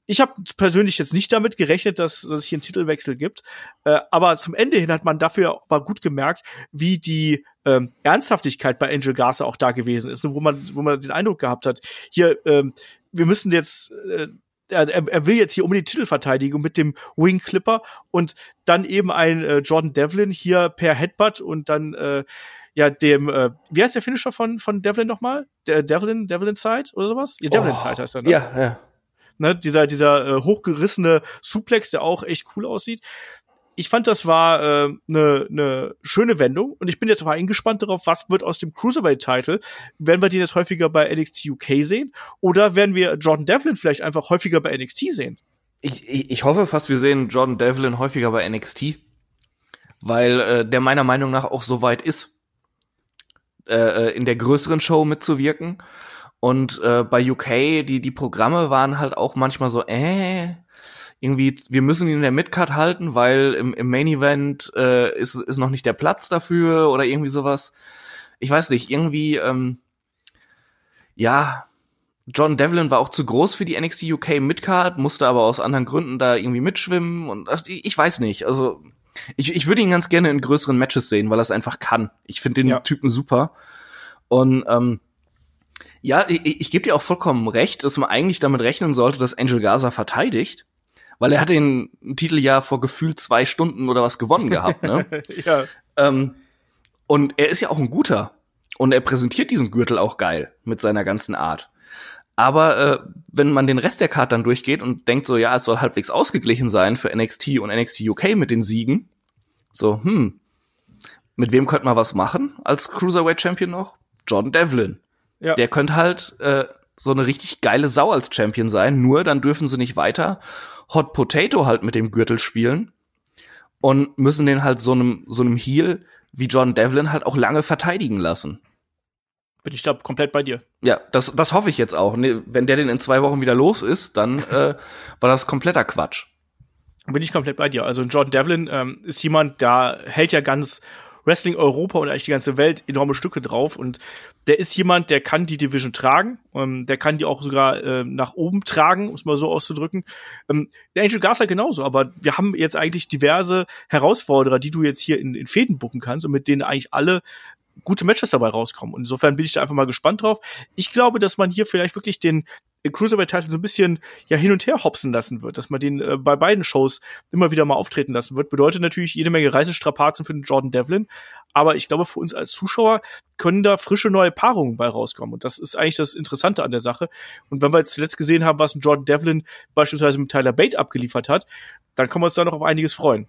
Ich habe persönlich jetzt nicht damit gerechnet, dass, dass es hier einen Titelwechsel gibt. Äh, aber zum Ende hin hat man dafür aber gut gemerkt, wie die ähm, Ernsthaftigkeit bei Angel Garza auch da gewesen ist, ne, wo man, wo man den Eindruck gehabt hat, hier, ähm, wir müssen jetzt äh, er, er will jetzt hier um die Titelverteidigung mit dem Wing Clipper und dann eben ein äh, Jordan Devlin hier per Headbutt und dann äh, ja dem äh, wie heißt der Finisher von von Devlin nochmal? Der Devlin Devlin Side oder sowas? Ja, Devlin oh, Side heißt er, ne? Ja, ja. Ne, dieser dieser äh, hochgerissene Suplex, der auch echt cool aussieht ich fand, das war eine äh, ne, ne schöne Wendung und ich bin jetzt mal eingespannt darauf, was wird aus dem Cruiserweight-Title. Werden wir den jetzt häufiger bei NXT UK sehen oder werden wir Jordan Devlin vielleicht einfach häufiger bei NXT sehen? Ich, ich, ich hoffe fast, wir sehen Jordan Devlin häufiger bei NXT, weil äh, der meiner Meinung nach auch so weit ist, äh, äh in der größeren Show mitzuwirken. Und äh, bei UK, die, die Programme waren halt auch manchmal so, äh, irgendwie, wir müssen ihn in der Midcard halten, weil im, im Main Event äh, ist, ist noch nicht der Platz dafür oder irgendwie sowas. Ich weiß nicht, irgendwie, ähm, ja, John Devlin war auch zu groß für die NXT UK Midcard, musste aber aus anderen Gründen da irgendwie mitschwimmen und ach, ich weiß nicht, also ich, ich würde ihn ganz gerne in größeren Matches sehen, weil er es einfach kann. Ich finde den ja. Typen super. Und ähm, ja, ich, ich gebe dir auch vollkommen recht, dass man eigentlich damit rechnen sollte, dass Angel Gaza verteidigt weil er hat den Titel ja vor gefühlt zwei Stunden oder was gewonnen gehabt, ne? [LAUGHS] ja. Ähm, und er ist ja auch ein guter. Und er präsentiert diesen Gürtel auch geil mit seiner ganzen Art. Aber äh, wenn man den Rest der Karte dann durchgeht und denkt so, ja, es soll halbwegs ausgeglichen sein für NXT und NXT UK mit den Siegen, so, hm, mit wem könnte man was machen als Cruiserweight Champion noch? Jordan Devlin. Ja. Der könnte halt äh, so eine richtig geile Sau als Champion sein, nur dann dürfen sie nicht weiter Hot Potato halt mit dem Gürtel spielen und müssen den halt so einem so einem Heel wie John Devlin halt auch lange verteidigen lassen. Bin ich da komplett bei dir. Ja, das, das hoffe ich jetzt auch. Wenn der den in zwei Wochen wieder los ist, dann [LAUGHS] äh, war das kompletter Quatsch. Bin ich komplett bei dir. Also John Devlin ähm, ist jemand, der hält ja ganz Wrestling Europa und eigentlich die ganze Welt enorme Stücke drauf. Und der ist jemand, der kann die Division tragen. Ähm, der kann die auch sogar äh, nach oben tragen, um es mal so auszudrücken. Ähm, der Angel Garza genauso, aber wir haben jetzt eigentlich diverse Herausforderer, die du jetzt hier in, in Fäden bucken kannst und mit denen eigentlich alle gute Matches dabei rauskommen. Und insofern bin ich da einfach mal gespannt drauf. Ich glaube, dass man hier vielleicht wirklich den Cruiserweight-Titel so ein bisschen ja hin und her hopsen lassen wird, dass man den äh, bei beiden Shows immer wieder mal auftreten lassen wird. Bedeutet natürlich jede Menge Reisestrapazen für den Jordan Devlin, aber ich glaube, für uns als Zuschauer können da frische neue Paarungen bei rauskommen. Und das ist eigentlich das Interessante an der Sache. Und wenn wir jetzt zuletzt gesehen haben, was ein Jordan Devlin beispielsweise mit Tyler Bate abgeliefert hat, dann können wir uns da noch auf einiges freuen.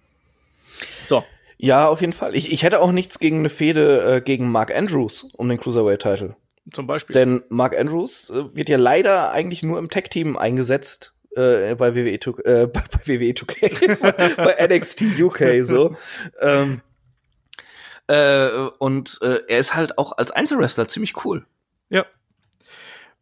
So. Ja, auf jeden Fall. Ich, ich hätte auch nichts gegen eine Fehde äh, gegen Mark Andrews um den Cruiserweight-Titel. Zum Beispiel. Denn Mark Andrews äh, wird ja leider eigentlich nur im Tech-Team eingesetzt äh, bei WWE 2, äh, [LAUGHS] bei, bei WWE 2K, [LAUGHS] bei NXT UK so. ähm, äh, und äh, er ist halt auch als Einzelwrestler ziemlich cool. Ja,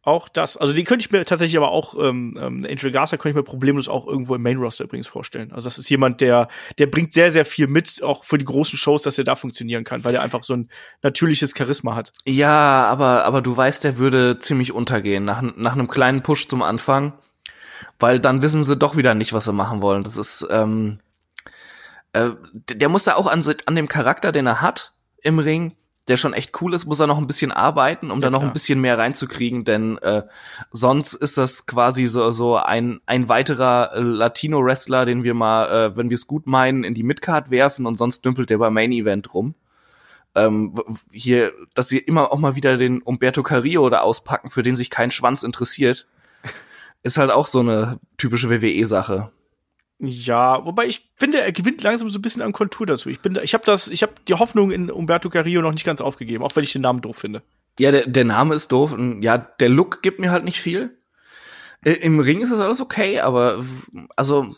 auch das, also die könnte ich mir tatsächlich aber auch, ähm, ähm, Angel Garza könnte ich mir problemlos auch irgendwo im Main Roster übrigens vorstellen. Also das ist jemand, der, der bringt sehr, sehr viel mit, auch für die großen Shows, dass er da funktionieren kann, weil er einfach so ein natürliches Charisma hat. Ja, aber, aber du weißt, der würde ziemlich untergehen nach, nach einem kleinen Push zum Anfang, weil dann wissen sie doch wieder nicht, was sie machen wollen. Das ist, ähm, äh, der muss da auch an, an dem Charakter, den er hat im Ring, der schon echt cool ist, muss er noch ein bisschen arbeiten, um Ja, da noch klar. ein bisschen mehr reinzukriegen, denn äh, sonst ist das quasi so so ein ein weiterer äh, Latino Wrestler, den wir mal, äh, wenn wir es gut meinen, in die Midcard werfen und sonst dümpelt der beim Main Event rum. Ähm, hier, dass sie immer auch mal wieder den Umberto Carrillo da auspacken, für den sich kein Schwanz interessiert, ist halt auch so eine typische WWE-Sache. Ja, wobei ich finde, er gewinnt langsam so ein bisschen an Kontur dazu. Ich bin, ich habe das, ich habe die Hoffnung in Umberto Carrillo noch nicht ganz aufgegeben, auch wenn ich den Namen doof finde. Ja, der, der Name ist doof und ja, der Look gibt mir halt nicht viel. Im Ring ist das alles okay, aber also,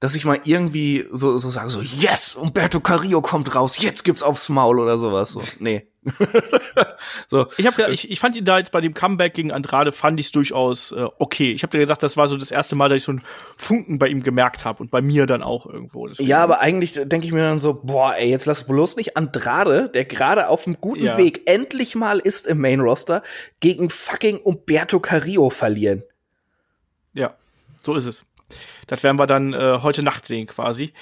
dass ich mal irgendwie so, so sage, so, yes, Umberto Carrillo kommt raus, jetzt gibt's aufs Maul oder sowas. So, nee. [LAUGHS] so, Ich habe, ich, ich fand ihn da jetzt bei dem Comeback gegen Andrade fand ich es durchaus äh, okay. Ich habe dir gesagt, das war so das erste Mal, dass ich so einen Funken bei ihm gemerkt habe und bei mir dann auch irgendwo. Deswegen- ja, aber eigentlich denke ich mir dann so, boah, ey, jetzt lass bloß nicht Andrade, der gerade auf einem guten Ja. Weg endlich mal ist im Main Roster, gegen fucking Umberto Carrillo verlieren. Ja, so ist es. Das werden wir dann äh, heute Nacht sehen quasi.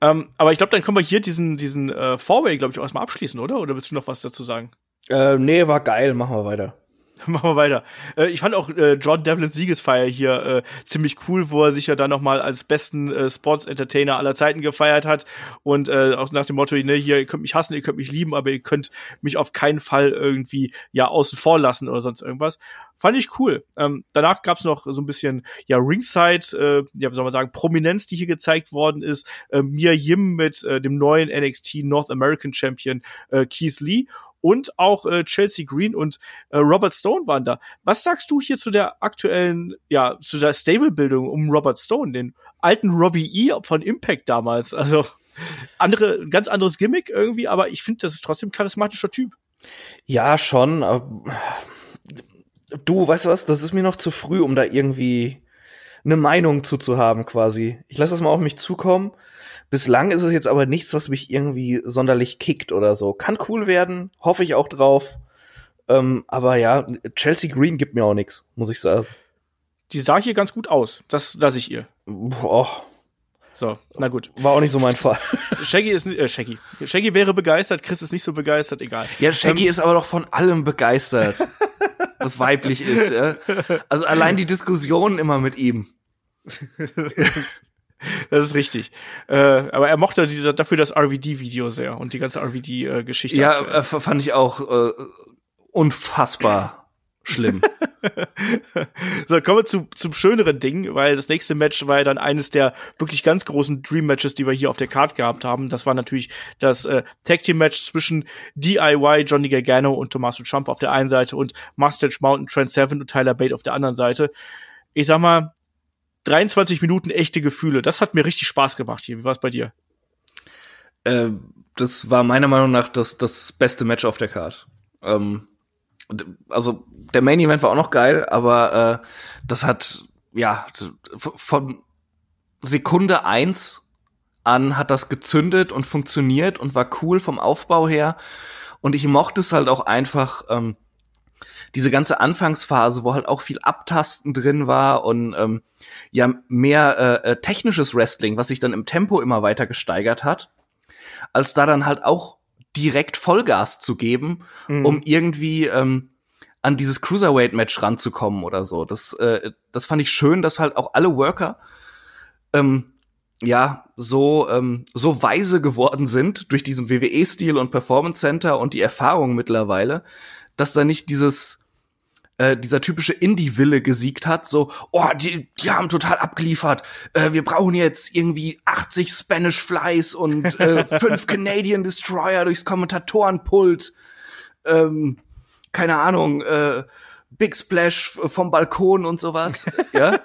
Ähm, aber ich glaube, dann können wir hier diesen, diesen äh, Four-Way, glaube ich, auch erstmal abschließen, oder? Oder willst du noch was dazu sagen? Äh, nee, war geil, machen wir weiter. [LAUGHS] Machen wir weiter. Äh, ich fand auch äh, John Devlins Siegesfeier hier äh, ziemlich cool, wo er sich ja dann noch mal als besten äh, Sports-Entertainer aller Zeiten gefeiert hat und auch nach dem Motto, ne, hier, ihr könnt mich hassen, ihr könnt mich lieben, aber ihr könnt mich auf keinen Fall irgendwie ja außen vor lassen oder sonst irgendwas. Fand ich cool. Ähm, danach gab's noch so ein bisschen ja Ringside, äh, ja wie soll man sagen, Prominenz, die hier gezeigt worden ist. Äh, Mia Yim mit äh, dem neuen NXT North American Champion äh, Keith Lee und auch äh, Chelsea Green und äh, Robert Stone waren da. Was sagst du hier zu der aktuellen, ja, zu der Stable-Bildung um Robert Stone, den alten Robbie E. von Impact damals? Also andere, ganz anderes Gimmick irgendwie, aber ich finde, das ist trotzdem ein charismatischer Typ. Ja, schon. Aber du, weißt du was? Das ist mir noch zu früh, um da irgendwie eine Meinung zuzuhaben, quasi. Ich lasse das mal auf mich zukommen. Bislang ist es jetzt aber nichts, was mich irgendwie sonderlich kickt oder so. Kann cool werden, hoffe ich auch drauf. Ähm, aber ja, Chelsea Green gibt mir auch nichts, muss ich sagen. Die sah hier ganz gut aus. Das lasse ich ihr. Boah, So, na gut. war auch nicht so mein Fall. [LAUGHS] Shaggy ist äh, Shaggy. Shaggy wäre begeistert, Chris ist nicht so begeistert, egal. Ja, Shaggy ist aber doch von allem begeistert, was weiblich ist. Ja? Also allein die Diskussionen immer mit ihm. [LAUGHS] Das ist richtig. Äh, aber er mochte diese, dafür das RVD-Video sehr und die ganze RVD-Geschichte. Ja, äh, fand ich auch äh, unfassbar schlimm. [LAUGHS] So, kommen wir zu, zum schöneren Ding, weil das nächste Match war ja dann eines der wirklich ganz großen Dream-Matches, die wir hier auf der Card gehabt haben. Das war natürlich das äh, Tag-Team-Match zwischen DIY, Johnny Gargano und Tommaso Ciampa auf der einen Seite und Mustache Mountain, Trent Seven und Tyler Bate auf der anderen Seite. Ich sag mal, 23 Minuten echte Gefühle. Das hat mir richtig Spaß gemacht hier. Wie war es bei dir? äh, das war meiner Meinung nach das, das beste Match auf der Card. Ähm, also der Main Event war auch noch geil, aber äh, das hat ja von Sekunde eins an hat das gezündet und funktioniert und war cool vom Aufbau her. Und ich mochte es halt auch einfach, ähm, diese ganze Anfangsphase, wo halt auch viel Abtasten drin war und ähm, ja mehr äh, äh, technisches Wrestling, was sich dann im Tempo immer weiter gesteigert hat, als da dann halt auch direkt Vollgas zu geben, Mhm. um irgendwie ähm, an dieses Cruiserweight-Match ranzukommen oder so. Das, äh, das fand ich schön, dass halt auch alle Worker ähm, ja so ähm, so weise geworden sind durch diesen WWE-Stil und Performance Center und die Erfahrung mittlerweile, dass da nicht dieses äh, dieser typische Indie-Wille gesiegt hat, so, oh, die, die haben total abgeliefert, äh, wir brauchen jetzt irgendwie 80 Spanish Flies und äh, [LAUGHS] fünf Canadian Destroyer durchs Kommentatorenpult, ähm, keine Ahnung, äh, Big Splash vom Balkon und sowas, [LAUGHS] ja,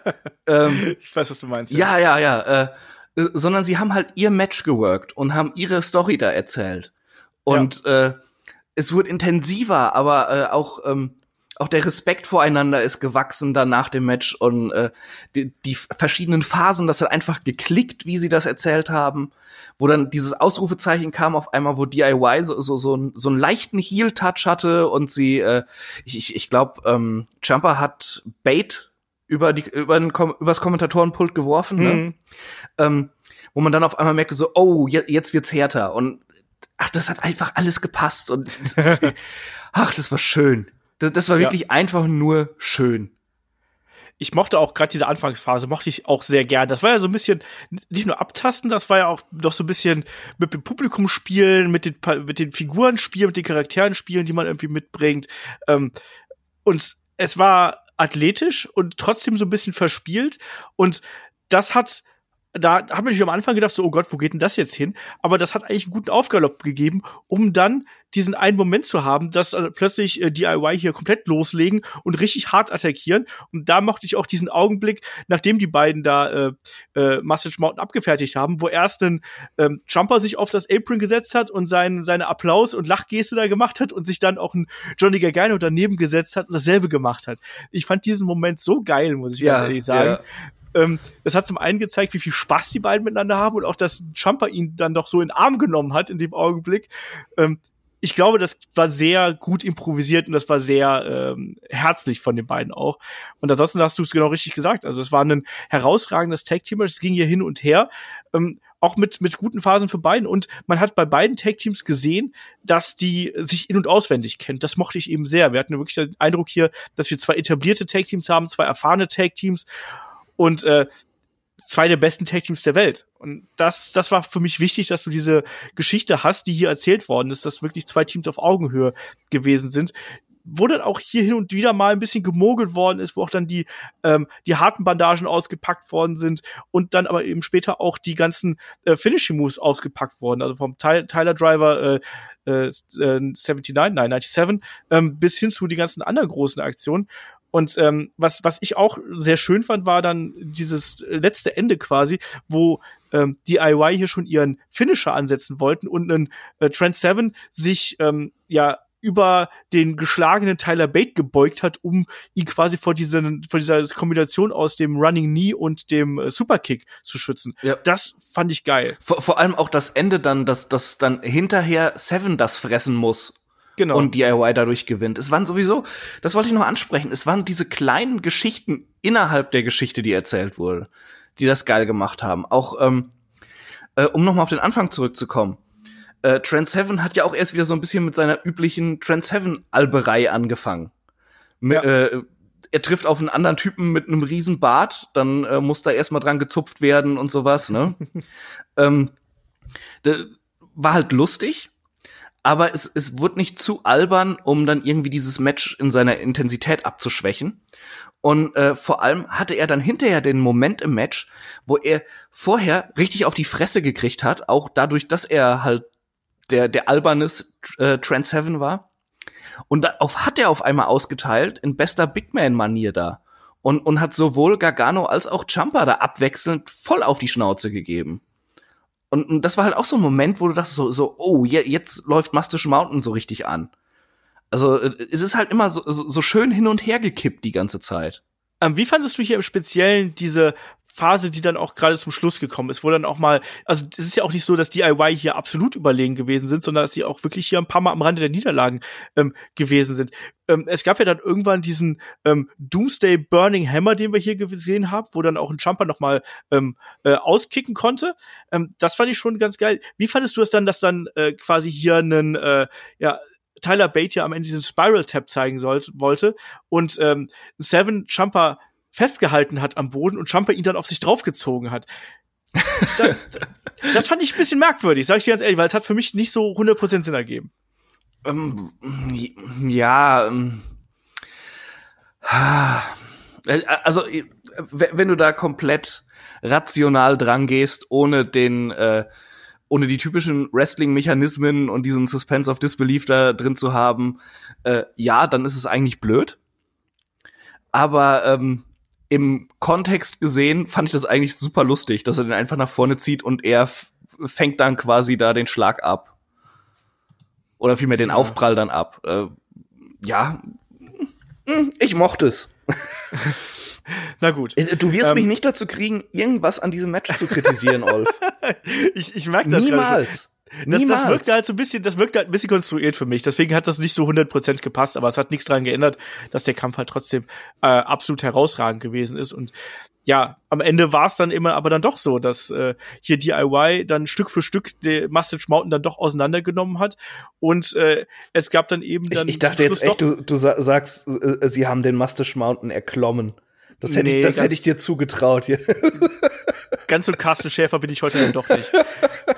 ähm, Ich weiß, was du meinst. ja, ja, ja. Äh, äh, sondern sie haben halt ihr Match geworkt und haben ihre Story da erzählt. Und äh, es wurde intensiver, aber äh, auch ähm, auch der Respekt voreinander ist gewachsen dann nach dem Match und äh, die, die verschiedenen Phasen, das hat einfach geklickt, wie sie das erzählt haben, wo dann dieses Ausrufezeichen kam auf einmal, wo DIY so so so, einen- so einen leichten Heel-Touch hatte und sie, äh, ich ich, glaube, ähm, Jumper hat Bait über die über den Kom übers Kommentatorenpult geworfen, ne? Mhm. ähm, wo man dann auf einmal merkte so, oh, je, jetzt wird's härter und ach, das hat einfach alles gepasst und [LAUGHS] ach, das war schön. Das, das war wirklich ja. einfach nur schön ich mochte auch gerade diese Anfangsphase, mochte ich auch sehr gern. Das war ja so ein bisschen, nicht nur abtasten, das war ja auch doch so ein bisschen mit dem Publikum spielen, mit den, mit den Figuren spielen, mit den Charakteren spielen, die man irgendwie mitbringt. Ähm, und es war athletisch und trotzdem so ein bisschen verspielt. Und das hat da hat man sich am Anfang gedacht, so, oh Gott, wo geht denn das jetzt hin? Aber das hat eigentlich einen guten Aufgalopp gegeben, um dann diesen einen Moment zu haben, dass äh, plötzlich äh, DIY hier komplett loslegen und richtig hart attackieren. Und da mochte ich auch diesen Augenblick, nachdem die beiden da äh, äh, Message Mountain abgefertigt haben, wo erst ein ähm, Jumper sich auf das Apron gesetzt hat und sein, seine Applaus- und Lachgeste da gemacht hat und sich dann auch ein Johnny Gargano daneben gesetzt hat und dasselbe gemacht hat. Ich fand diesen Moment so geil, muss ich ja, ganz ehrlich sagen. Ähm, das hat zum einen gezeigt, wie viel Spaß die beiden miteinander haben und auch, dass Jumper ihn dann doch so in den Arm genommen hat in dem Augenblick. Ähm, ich glaube, das war sehr gut improvisiert und das war sehr ähm, herzlich von den beiden auch. Und ansonsten hast du es genau richtig gesagt. Also es war ein herausragendes Tag-Team, es ging hier hin und her. Ähm, auch mit, mit guten Phasen für beiden. Und man hat bei beiden Tag-Teams gesehen, dass die sich in- und auswendig kennen. Das mochte ich eben sehr. Wir hatten wirklich den Eindruck hier, dass wir zwei etablierte Tag-Teams haben, zwei erfahrene Tag-Teams und äh, zwei der besten Tag Teams der Welt. Und das, das war für mich wichtig, dass du diese Geschichte hast, die hier erzählt worden ist, dass wirklich zwei Teams auf Augenhöhe gewesen sind. Wo dann auch hier hin und wieder mal ein bisschen gemogelt worden ist, wo auch dann die, ähm, die harten Bandagen ausgepackt worden sind und dann aber eben später auch die ganzen äh, Finishing Moves ausgepackt worden. Also vom Ty Tyler Driver äh, äh, 79, nein, 97, ähm, bis hin zu die ganzen anderen großen Aktionen. Und ähm, was, was ich auch sehr schön fand, war dann dieses letzte Ende quasi, wo ähm, DIY hier schon ihren Finisher ansetzen wollten und ein äh, Trent Seven sich ähm, ja über den geschlagenen Tyler Bate gebeugt hat, um ihn quasi vor, diesen, vor dieser Kombination aus dem Running Knee und dem äh, Superkick zu schützen. Ja. Das fand ich geil. Vor, vor allem auch das Ende dann, dass, dass dann hinterher Seven das fressen muss Genau. Und DIY dadurch gewinnt. Es waren sowieso, das wollte ich noch ansprechen, es waren diese kleinen Geschichten innerhalb der Geschichte, die erzählt wurde, die das geil gemacht haben. Auch, ähm, äh, um nochmal auf den Anfang zurückzukommen. Äh, Trent Seven hat ja auch erst wieder so ein bisschen mit seiner üblichen Trent Seven Alberei angefangen. Ja. Äh, er trifft auf einen anderen Typen mit einem riesen Bart, dann äh, muss da erstmal dran gezupft werden und sowas, ne? [LAUGHS] ähm, war halt lustig, aber es, es wurde nicht zu albern, um dann irgendwie dieses Match in seiner Intensität abzuschwächen. Und äh, vor allem hatte er dann hinterher den Moment im Match, wo er vorher richtig auf die Fresse gekriegt hat, auch dadurch, dass er halt der, der albernes äh, Trent Seven war. Und darauf hat er auf einmal ausgeteilt, in bester Big Man-Manier da. Und, und hat sowohl Gargano als auch Champa da abwechselnd voll auf die Schnauze gegeben. Und, und das war halt auch so ein Moment, wo du dachtest so, so oh, je, jetzt läuft Mustache Mountain so richtig an. Also äh, es ist halt immer so, so, so schön hin und her gekippt die ganze Zeit. Ähm, wie fandest du hier im Speziellen diese Phase, die dann auch gerade zum Schluss gekommen ist, wo dann auch mal, also es ist ja auch nicht so, dass DIY hier absolut überlegen gewesen sind, sondern dass sie auch wirklich hier ein paar Mal am Rande der Niederlagen ähm, gewesen sind. Ähm, es gab ja dann irgendwann diesen ähm, Doomsday Burning Hammer, den wir hier gesehen haben, wo dann auch ein Jumper noch mal ähm, äh, auskicken konnte. Ähm, das fand ich schon ganz geil. Wie fandest du es dann, dass dann äh, quasi hier einen, äh, ja, Tyler Bate ja am Ende diesen Spiral Tap zeigen sollte, wollte und ähm, Seven Jumper festgehalten hat am Boden und Jumper ihn dann auf sich draufgezogen hat. das, das fand ich ein bisschen merkwürdig, sag ich dir ganz ehrlich, weil es hat für mich nicht so 100% Sinn ergeben. Ähm, ja, ähm, äh, also wenn du da komplett rational dran gehst, ohne den äh, ohne die typischen Wrestling-Mechanismen und diesen Suspense of Disbelief da drin zu haben, äh, ja, dann ist es eigentlich blöd. Aber ähm, im Kontext gesehen fand ich das eigentlich super lustig, dass er den einfach nach vorne zieht und er fängt dann quasi da den Schlag ab. Oder vielmehr den. Aufprall dann ab. Äh, ja, hm, ich mochte es. [LAUGHS] Na gut. Äh, du wirst ähm, mich nicht dazu kriegen, irgendwas an diesem Match zu kritisieren, Olf. [LAUGHS] ich, ich merke das Niemals. Das, das wirkt halt so ein bisschen, das wirkt halt ein bisschen konstruiert für mich. Deswegen hat das nicht so 100% gepasst, aber es hat nichts daran geändert, dass der Kampf halt trotzdem äh, absolut herausragend gewesen ist. Und ja, am Ende war es dann immer aber dann doch so, dass äh, hier DIY dann Stück für Stück die Mustache Mountain dann doch auseinandergenommen hat und äh, es gab dann eben dann Ich, ich dachte jetzt echt, du, du sagst, äh, sie haben den Mustache Mountain erklommen. Das hätte, nee, ich, das hätte ich dir zugetraut hier. Ganz so Carsten Schäfer bin ich heute dann doch nicht. [LAUGHS]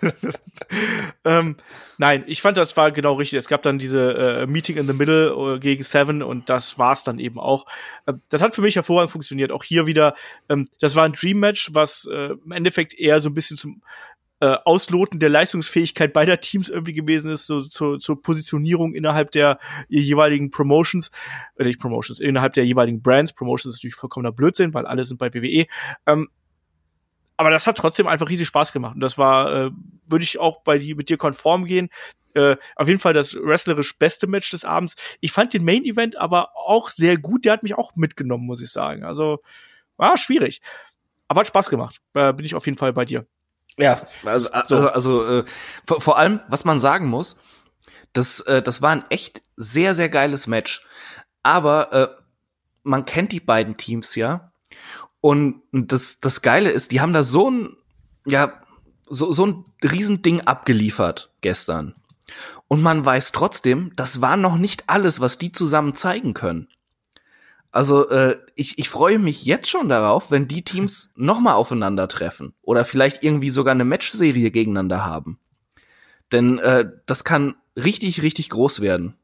[LAUGHS] ähm, nein, ich fand, das war genau richtig. Es gab dann diese äh, Meeting in the Middle äh, gegen Seven und das war's dann eben auch. Ähm, das hat für mich hervorragend funktioniert. Auch hier wieder, ähm, das war ein Dream Match, was äh, im Endeffekt eher so ein bisschen zum äh, Ausloten der Leistungsfähigkeit beider Teams irgendwie gewesen ist, so zur, zur Positionierung innerhalb der jeweiligen Promotions, äh, nicht Promotions, innerhalb der jeweiligen Brands. Promotions ist natürlich vollkommener Blödsinn, weil alle sind bei WWE. Ähm, aber das hat trotzdem einfach riesig Spaß gemacht. Und das war, äh, würde ich auch bei die, mit dir konform gehen. Äh, auf jeden Fall das wrestlerisch beste Match des Abends. Ich fand den Main Event aber auch sehr gut. Der hat mich auch mitgenommen, muss ich sagen. Also war schwierig. Aber hat Spaß gemacht. Äh, bin ich auf jeden Fall bei dir. Ja, also, also, so. also äh, vor, vor allem, was man sagen muss, das, äh, das war ein echt sehr, sehr geiles Match. Aber äh, man kennt die beiden Teams ja. Und das, das Geile ist, die haben da so ein, ja, so, so ein Riesending abgeliefert gestern. Und man weiß trotzdem, das war noch nicht alles, was die zusammen zeigen können. Also äh, ich, ich freue mich jetzt schon darauf, wenn die Teams [LAUGHS] noch mal aufeinandertreffen oder vielleicht irgendwie sogar eine Matchserie gegeneinander haben. Denn äh, das kann richtig, richtig groß werden.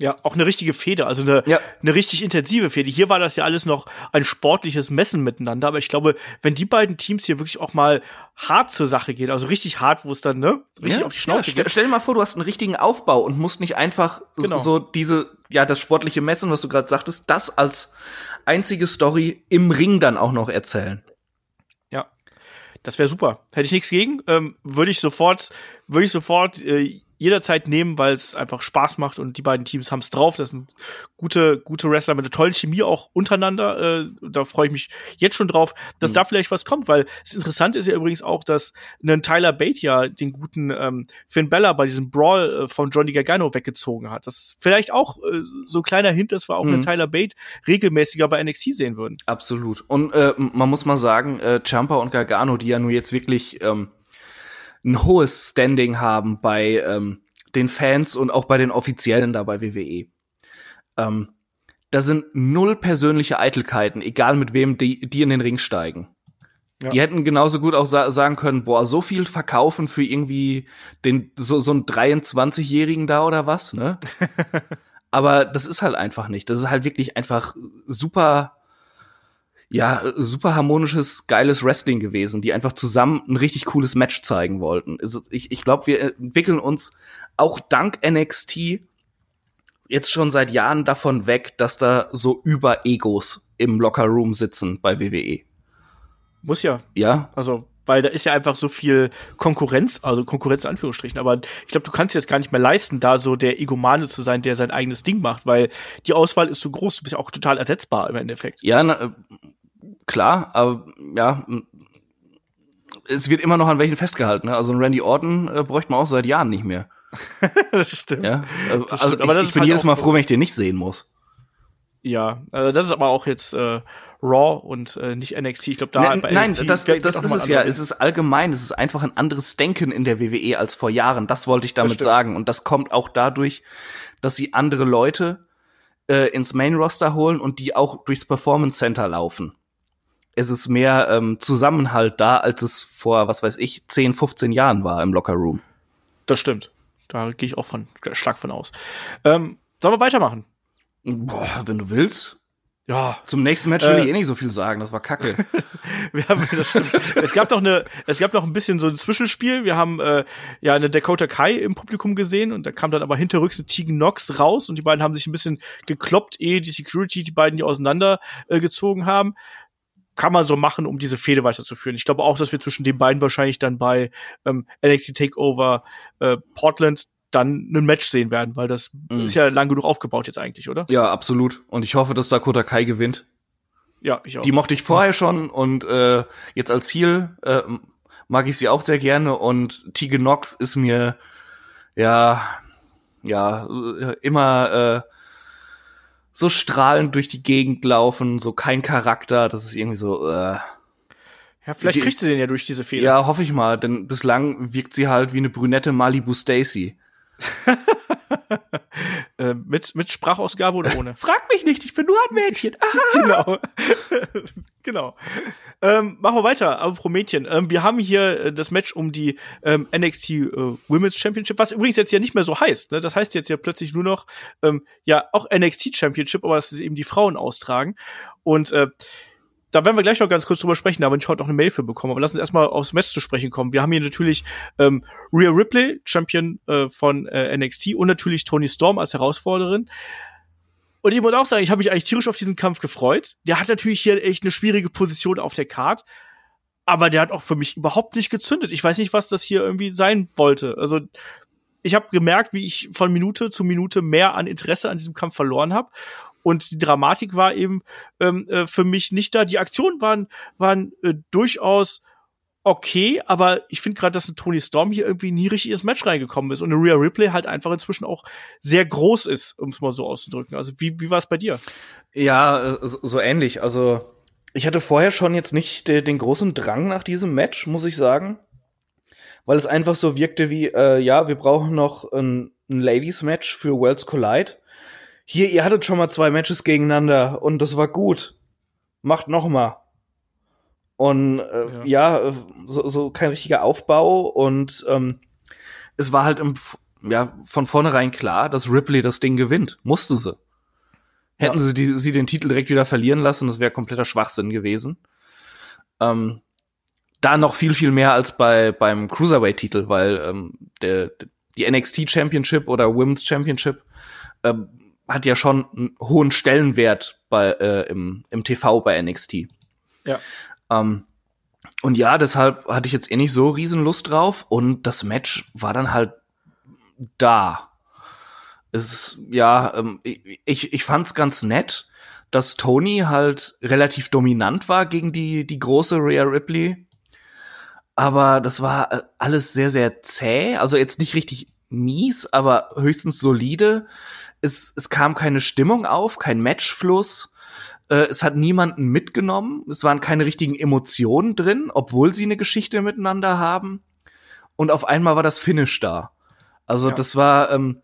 Ja, auch eine richtige Fehde, also eine, ja. eine richtig intensive Fehde. Hier war das ja alles noch ein sportliches Messen miteinander, aber ich glaube, wenn die beiden Teams hier wirklich auch mal hart zur Sache gehen, also richtig hart, wo es dann, ne, richtig ja, auf die Schnauze ja, geht. Stell dir mal vor, du hast einen richtigen Aufbau und musst nicht einfach genau. so diese, ja, das sportliche Messen, was du gerade sagtest, das als einzige Story im Ring dann auch noch erzählen. Ja, das wäre super. Hätte ich nichts gegen, ähm, würde ich sofort, würde ich sofort äh, jederzeit nehmen, weil es einfach Spaß macht und die beiden Teams haben es drauf. Das sind gute, gute Wrestler mit einer tollen Chemie auch untereinander. Äh, da freue ich mich jetzt schon drauf, dass mhm. da vielleicht was kommt, weil das Interessante ist ja übrigens auch, dass ein Tyler Bate ja den guten ähm, Finn Bella bei diesem Brawl äh, von Johnny Gargano weggezogen hat. Das ist vielleicht auch äh, so ein kleiner Hint, dass wir auch mhm. einen Tyler Bate regelmäßiger bei NXT sehen würden. Absolut. Und äh, man muss mal sagen, äh, Champa und Gargano, die ja nur jetzt wirklich ähm, ein hohes Standing haben bei ähm, den Fans und auch bei den Offiziellen da bei WWE. Ähm, da sind null persönliche Eitelkeiten, egal mit wem die, die in den Ring steigen. Ja. Die hätten genauso gut auch sa sagen können, boah, so viel verkaufen für irgendwie den so so einen 23-jährigen da oder was, ne? [LAUGHS] Aber das ist halt einfach nicht. Das ist halt wirklich einfach super ja, super harmonisches, geiles Wrestling gewesen, die einfach zusammen ein richtig cooles Match zeigen wollten. Ich, ich glaube, wir entwickeln uns auch dank NXT jetzt schon seit Jahren davon weg, dass da so Über-Egos im Locker-Room sitzen bei WWE. Muss ja. Ja. Also, weil da ist ja einfach so viel Konkurrenz, also Konkurrenz in Anführungsstrichen, aber ich glaube, du kannst jetzt gar nicht mehr leisten, da so der Egomane zu sein, der sein eigenes Ding macht, weil die Auswahl ist so groß, du bist ja auch total ersetzbar im Endeffekt. Ja, na, klar, aber ja, es wird immer noch an welchen festgehalten. Ne? Also ein Randy Orton äh, bräuchte man auch seit Jahren nicht mehr. [LAUGHS] das stimmt. Ja? Äh, das also stimmt. Aber ich, ich bin halt jedes Mal froh, wenn ich den nicht sehen muss. Ja, also das ist aber auch jetzt äh, Raw und äh, nicht NXT. Ich glaube, da ne, bei Nein, NXT das, das, das ist es ja. Es ist allgemein. Es ist einfach ein anderes Denken in der WWE als vor Jahren. Das wollte ich damit sagen. Und das kommt auch dadurch, dass sie andere Leute äh, ins Main Roster holen und die auch durchs Performance Center laufen es ist mehr ähm, Zusammenhalt da, als es vor, was weiß ich, 10, 15 Jahren war im Lockerroom. Das stimmt. Da gehe ich auch von stark von aus. Ähm, sollen wir weitermachen? Boah, wenn du willst. Ja. Zum nächsten Match will äh, ich eh nicht so viel sagen, das war kacke. [LAUGHS] wir haben, das stimmt. es gab noch eine, es gab noch ein bisschen so ein Zwischenspiel. Wir haben äh, ja eine Dakota Kai im Publikum gesehen und da kam dann aber hinterrücks Tegan Nox raus und die beiden haben sich ein bisschen gekloppt, ehe die Security die beiden die auseinander äh, gezogen haben kann man so machen, um diese Fehde weiterzuführen. Ich glaube auch, dass wir zwischen den beiden wahrscheinlich dann bei ähm, NXT Takeover äh, Portland dann ein Match sehen werden, weil das mm. ist ja lang genug aufgebaut jetzt eigentlich, oder? Ja, absolut. Und ich hoffe, dass Dakota Kai gewinnt. Ja, ich auch. Die mochte ich vorher schon und äh, jetzt als Ziel äh, mag ich sie auch sehr gerne und Tegan Nox ist mir ja ja immer äh, so strahlend durch die Gegend laufen, so kein Charakter, das ist irgendwie so, äh. Ja, vielleicht kriegt sie den ja durch diese Fehler. Ja, hoffe ich mal, denn bislang wirkt sie halt wie eine brünette Malibu Stacy. [LAUGHS] äh, mit, mit Sprachausgabe oder ohne? [LAUGHS] Frag mich nicht, ich bin nur ein Mädchen. [LAUGHS] genau. genau. Ähm, machen wir weiter, aber pro Mädchen. Ähm, wir haben hier äh, das Match um die ähm, NXT äh, Women's Championship, was übrigens jetzt ja nicht mehr so heißt. Ne? Das heißt jetzt ja plötzlich nur noch, ähm, ja, auch NXT Championship, aber dass es eben die Frauen austragen. Und äh, da werden wir gleich noch ganz kurz drüber sprechen, da habe ich heute noch eine Mail für bekommen. Aber lass uns erstmal aufs Match zu sprechen kommen. Wir haben hier natürlich ähm, Rhea Ripley, Champion äh, von äh, NXT und natürlich Tony Storm als Herausforderin. Und ich muss auch sagen, ich habe mich eigentlich tierisch auf diesen Kampf gefreut. Der hat natürlich hier echt eine schwierige Position auf der Card. Aber der hat auch für mich überhaupt nicht gezündet. Ich weiß nicht, was das hier irgendwie sein wollte. Also ich habe gemerkt, wie ich von Minute zu Minute mehr an Interesse an diesem Kampf verloren habe. Und die Dramatik war eben ähm, äh, für mich nicht da. Die Aktionen waren, waren äh, durchaus okay, aber ich finde gerade, dass ein Tony Storm hier irgendwie nie richtig ins Match reingekommen ist und eine Rhea Ripley halt einfach inzwischen auch sehr groß ist, um es mal so auszudrücken. Also wie, wie war es bei dir? Ja, äh, so, so ähnlich. Also ich hatte vorher schon jetzt nicht den, den großen Drang nach diesem Match, muss ich sagen. Weil es einfach so wirkte wie, äh, ja, wir brauchen noch ein, ein Ladies-Match für Worlds Collide hier, ihr hattet schon mal zwei Matches gegeneinander und das war gut. Macht noch mal. Und äh, ja, ja so, so kein richtiger Aufbau und ähm, es war halt im, ja, von vornherein klar, dass Ripley das Ding gewinnt. Musste sie. Hätten ja. sie, die, sie den Titel direkt wieder verlieren lassen, das wäre kompletter Schwachsinn gewesen. Ähm, da noch viel, viel mehr als bei beim Cruiserweight-Titel, weil ähm, der, die NXT Championship oder Women's Championship ähm, hat ja schon einen hohen Stellenwert bei, äh, im, im TV bei NXT. Ja. Ähm, und ja, deshalb hatte ich jetzt eh nicht so riesen Lust drauf und das Match war dann halt da. Es ja, ähm, ich, ich fand's ganz nett, dass Tony halt relativ dominant war gegen die, die große Rhea Ripley. Aber das war äh, alles sehr, sehr zäh. Also jetzt nicht richtig mies, aber höchstens solide es, es kam keine Stimmung auf, kein Matchfluss. Äh, es hat niemanden mitgenommen. Es waren keine richtigen Emotionen drin, obwohl sie eine Geschichte miteinander haben. Und auf einmal war das Finish da. Also ja. das war ähm,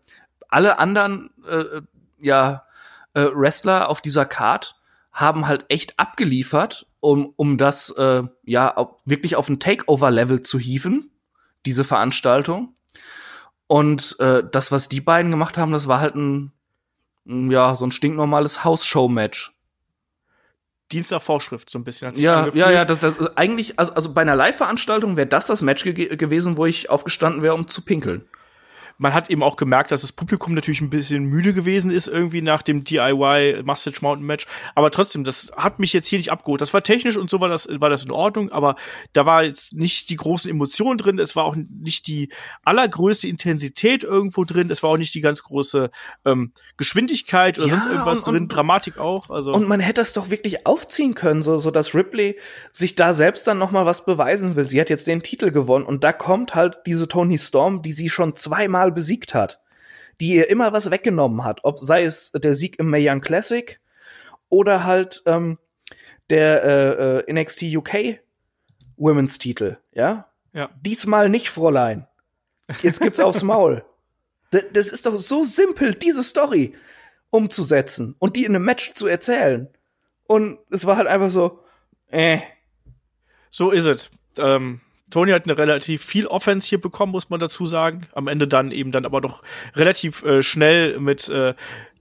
alle anderen äh, ja äh, Wrestler auf dieser Card haben halt echt abgeliefert, um um das äh, ja auf, wirklich auf ein Takeover-Level zu hieven, diese Veranstaltung. Und äh, das, was die beiden gemacht haben, das war halt ein, ja, so ein stinknormales Hausshow-Match. Dienst nach Vorschrift, so ein bisschen. Hat ja, ja, ja, das, das eigentlich, also, also bei einer Live-Veranstaltung wäre das das Match ge gewesen, wo ich aufgestanden wäre, um zu pinkeln man hat eben auch gemerkt, dass das Publikum natürlich ein bisschen müde gewesen ist, irgendwie nach dem DIY Mustache Mountain Match. Aber trotzdem, das hat mich jetzt hier nicht abgeholt. Das war technisch und so war das, war das in Ordnung, aber da war jetzt nicht die großen Emotionen drin. Es war auch nicht die allergrößte Intensität irgendwo drin. Es war auch nicht die ganz große ähm, Geschwindigkeit oder ja, sonst irgendwas und, drin. Und, Dramatik auch. Also. Und man hätte das doch wirklich aufziehen können, so, so dass Ripley sich da selbst dann noch mal was beweisen will. Sie hat jetzt den Titel gewonnen und da kommt halt diese Tony Storm, die sie schon zweimal besiegt hat, die ihr immer was weggenommen hat, ob sei es der Sieg im Mae Young Classic oder halt ähm, der äh, äh NXT UK Women's Titel, ja? Ja. Diesmal nicht, Fräulein. Jetzt gibt's aufs Maul. Das ist doch so simpel, diese Story umzusetzen und die in einem Match zu erzählen. Und es war halt einfach so, äh. So ist es. Ähm, Tony hat eine relativ viel Offense hier bekommen, muss man dazu sagen. Am Ende dann eben dann aber doch relativ äh, schnell mit äh,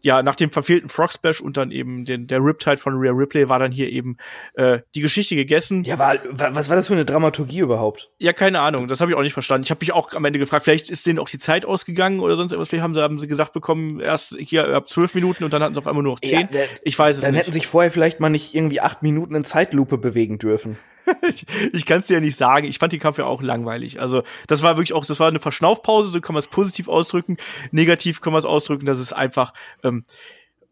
ja, nach dem verfehlten Frog Splash und dann eben den, der Riptide von Rhea Ripley war dann hier eben äh, die Geschichte gegessen. Ja, war, was war das für eine Dramaturgie überhaupt? Ja, keine Ahnung, das habe ich auch nicht verstanden. Ich habe mich auch am Ende gefragt, vielleicht ist denen auch die Zeit ausgegangen oder sonst irgendwas. Vielleicht haben sie, haben sie gesagt bekommen, erst hier ab zwölf Minuten und dann hatten sie auf einmal nur noch zehn. Ja, ich weiß es dann nicht. Dann hätten sich vorher vielleicht mal nicht irgendwie acht Minuten in Zeitlupe bewegen dürfen. [LAUGHS] ich ich kann es dir ja nicht sagen. Ich fand den Kampf ja auch langweilig. Also das war wirklich auch, das war eine Verschnaufpause, so kann man es positiv ausdrücken. Negativ kann man es ausdrücken, dass es einfach ähm,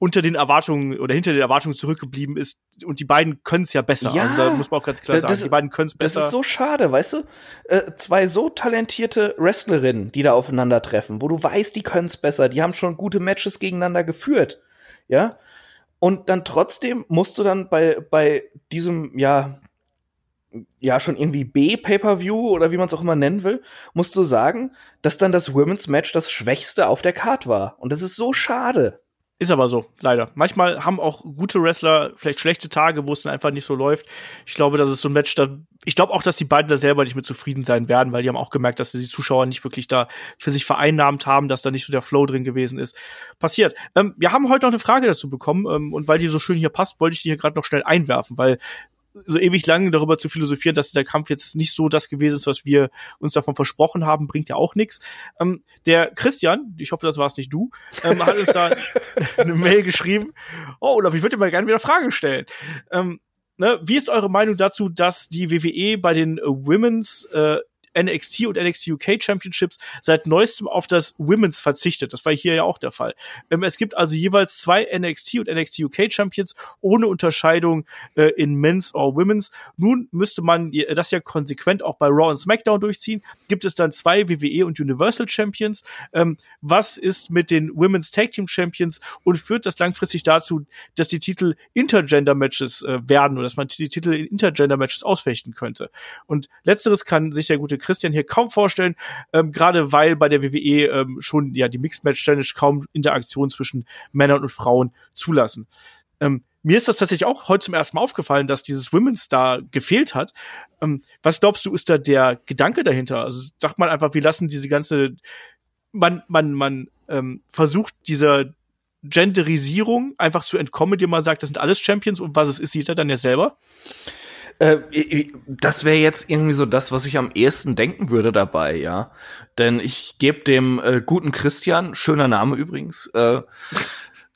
unter den Erwartungen oder hinter den Erwartungen zurückgeblieben ist. Und die beiden können es ja besser. Ja, also da muss man auch ganz klar das, sagen, die beiden können es besser. Das ist so schade, weißt du? Äh, zwei so talentierte Wrestlerinnen, die da aufeinandertreffen, wo du weißt, die können es besser, die haben schon gute Matches gegeneinander geführt. Ja, Und dann trotzdem musst du dann bei, bei diesem, ja, ja, schon irgendwie B-Pay-Per-View oder wie man es auch immer nennen will, musst du sagen, dass dann das Women's Match das schwächste auf der Card war. Und das ist so schade. Ist aber so, leider. Manchmal haben auch gute Wrestler vielleicht schlechte Tage, wo es dann einfach nicht so läuft. Ich glaube, das ist so ein Match, da, ich glaube auch, dass die beiden da selber nicht mit zufrieden sein werden, weil die haben auch gemerkt, dass die Zuschauer nicht wirklich da für sich vereinnahmt haben, dass da nicht so der Flow drin gewesen ist. Passiert. Ähm, wir haben heute noch eine Frage dazu bekommen, ähm, und weil die so schön hier passt, wollte ich die hier gerade noch schnell einwerfen, weil so ewig lang darüber zu philosophieren, dass der Kampf jetzt nicht so das gewesen ist, was wir uns davon versprochen haben, bringt ja auch nichts. Ähm, der Christian, ich hoffe, das war es nicht du, ähm, hat uns da [LAUGHS] eine Mail geschrieben. Oh, Olaf, ich würde dir mal gerne wieder Fragen stellen. Ähm, ne, wie ist eure Meinung dazu, dass die WWE bei den Women's äh, NXT und NXT UK Championships seit neuestem auf das Women's verzichtet. Das war hier ja auch der Fall. Ähm, es gibt also jeweils zwei NXT und NXT UK Champions ohne Unterscheidung äh, in Men's or Women's. Nun müsste man das ja konsequent auch bei Raw und SmackDown durchziehen. Gibt es dann zwei WWE und Universal Champions? Ähm, was ist mit den Women's Tag Team Champions und führt das langfristig dazu, dass die Titel Intergender Matches äh, werden oder dass man die Titel in Intergender Matches ausfechten könnte? Und letzteres kann sich der gute Christian hier kaum vorstellen, ähm, gerade weil bei der WWE ähm, schon ja die Mixed Match Challenge kaum Interaktion zwischen Männern und Frauen zulassen. Ähm, mir ist das tatsächlich auch heute zum ersten Mal aufgefallen, dass dieses Women's Star gefehlt hat. Ähm, was glaubst du, ist da der Gedanke dahinter? Also sagt man einfach, wir lassen diese ganze, man, man, man ähm, versucht dieser Genderisierung einfach zu entkommen, indem man sagt, das sind alles Champions und was es ist, sieht er dann ja selber. Äh, das wäre jetzt irgendwie so das, was ich am ehesten denken würde dabei, ja. Denn ich gebe dem äh, guten Christian, schöner Name übrigens, äh,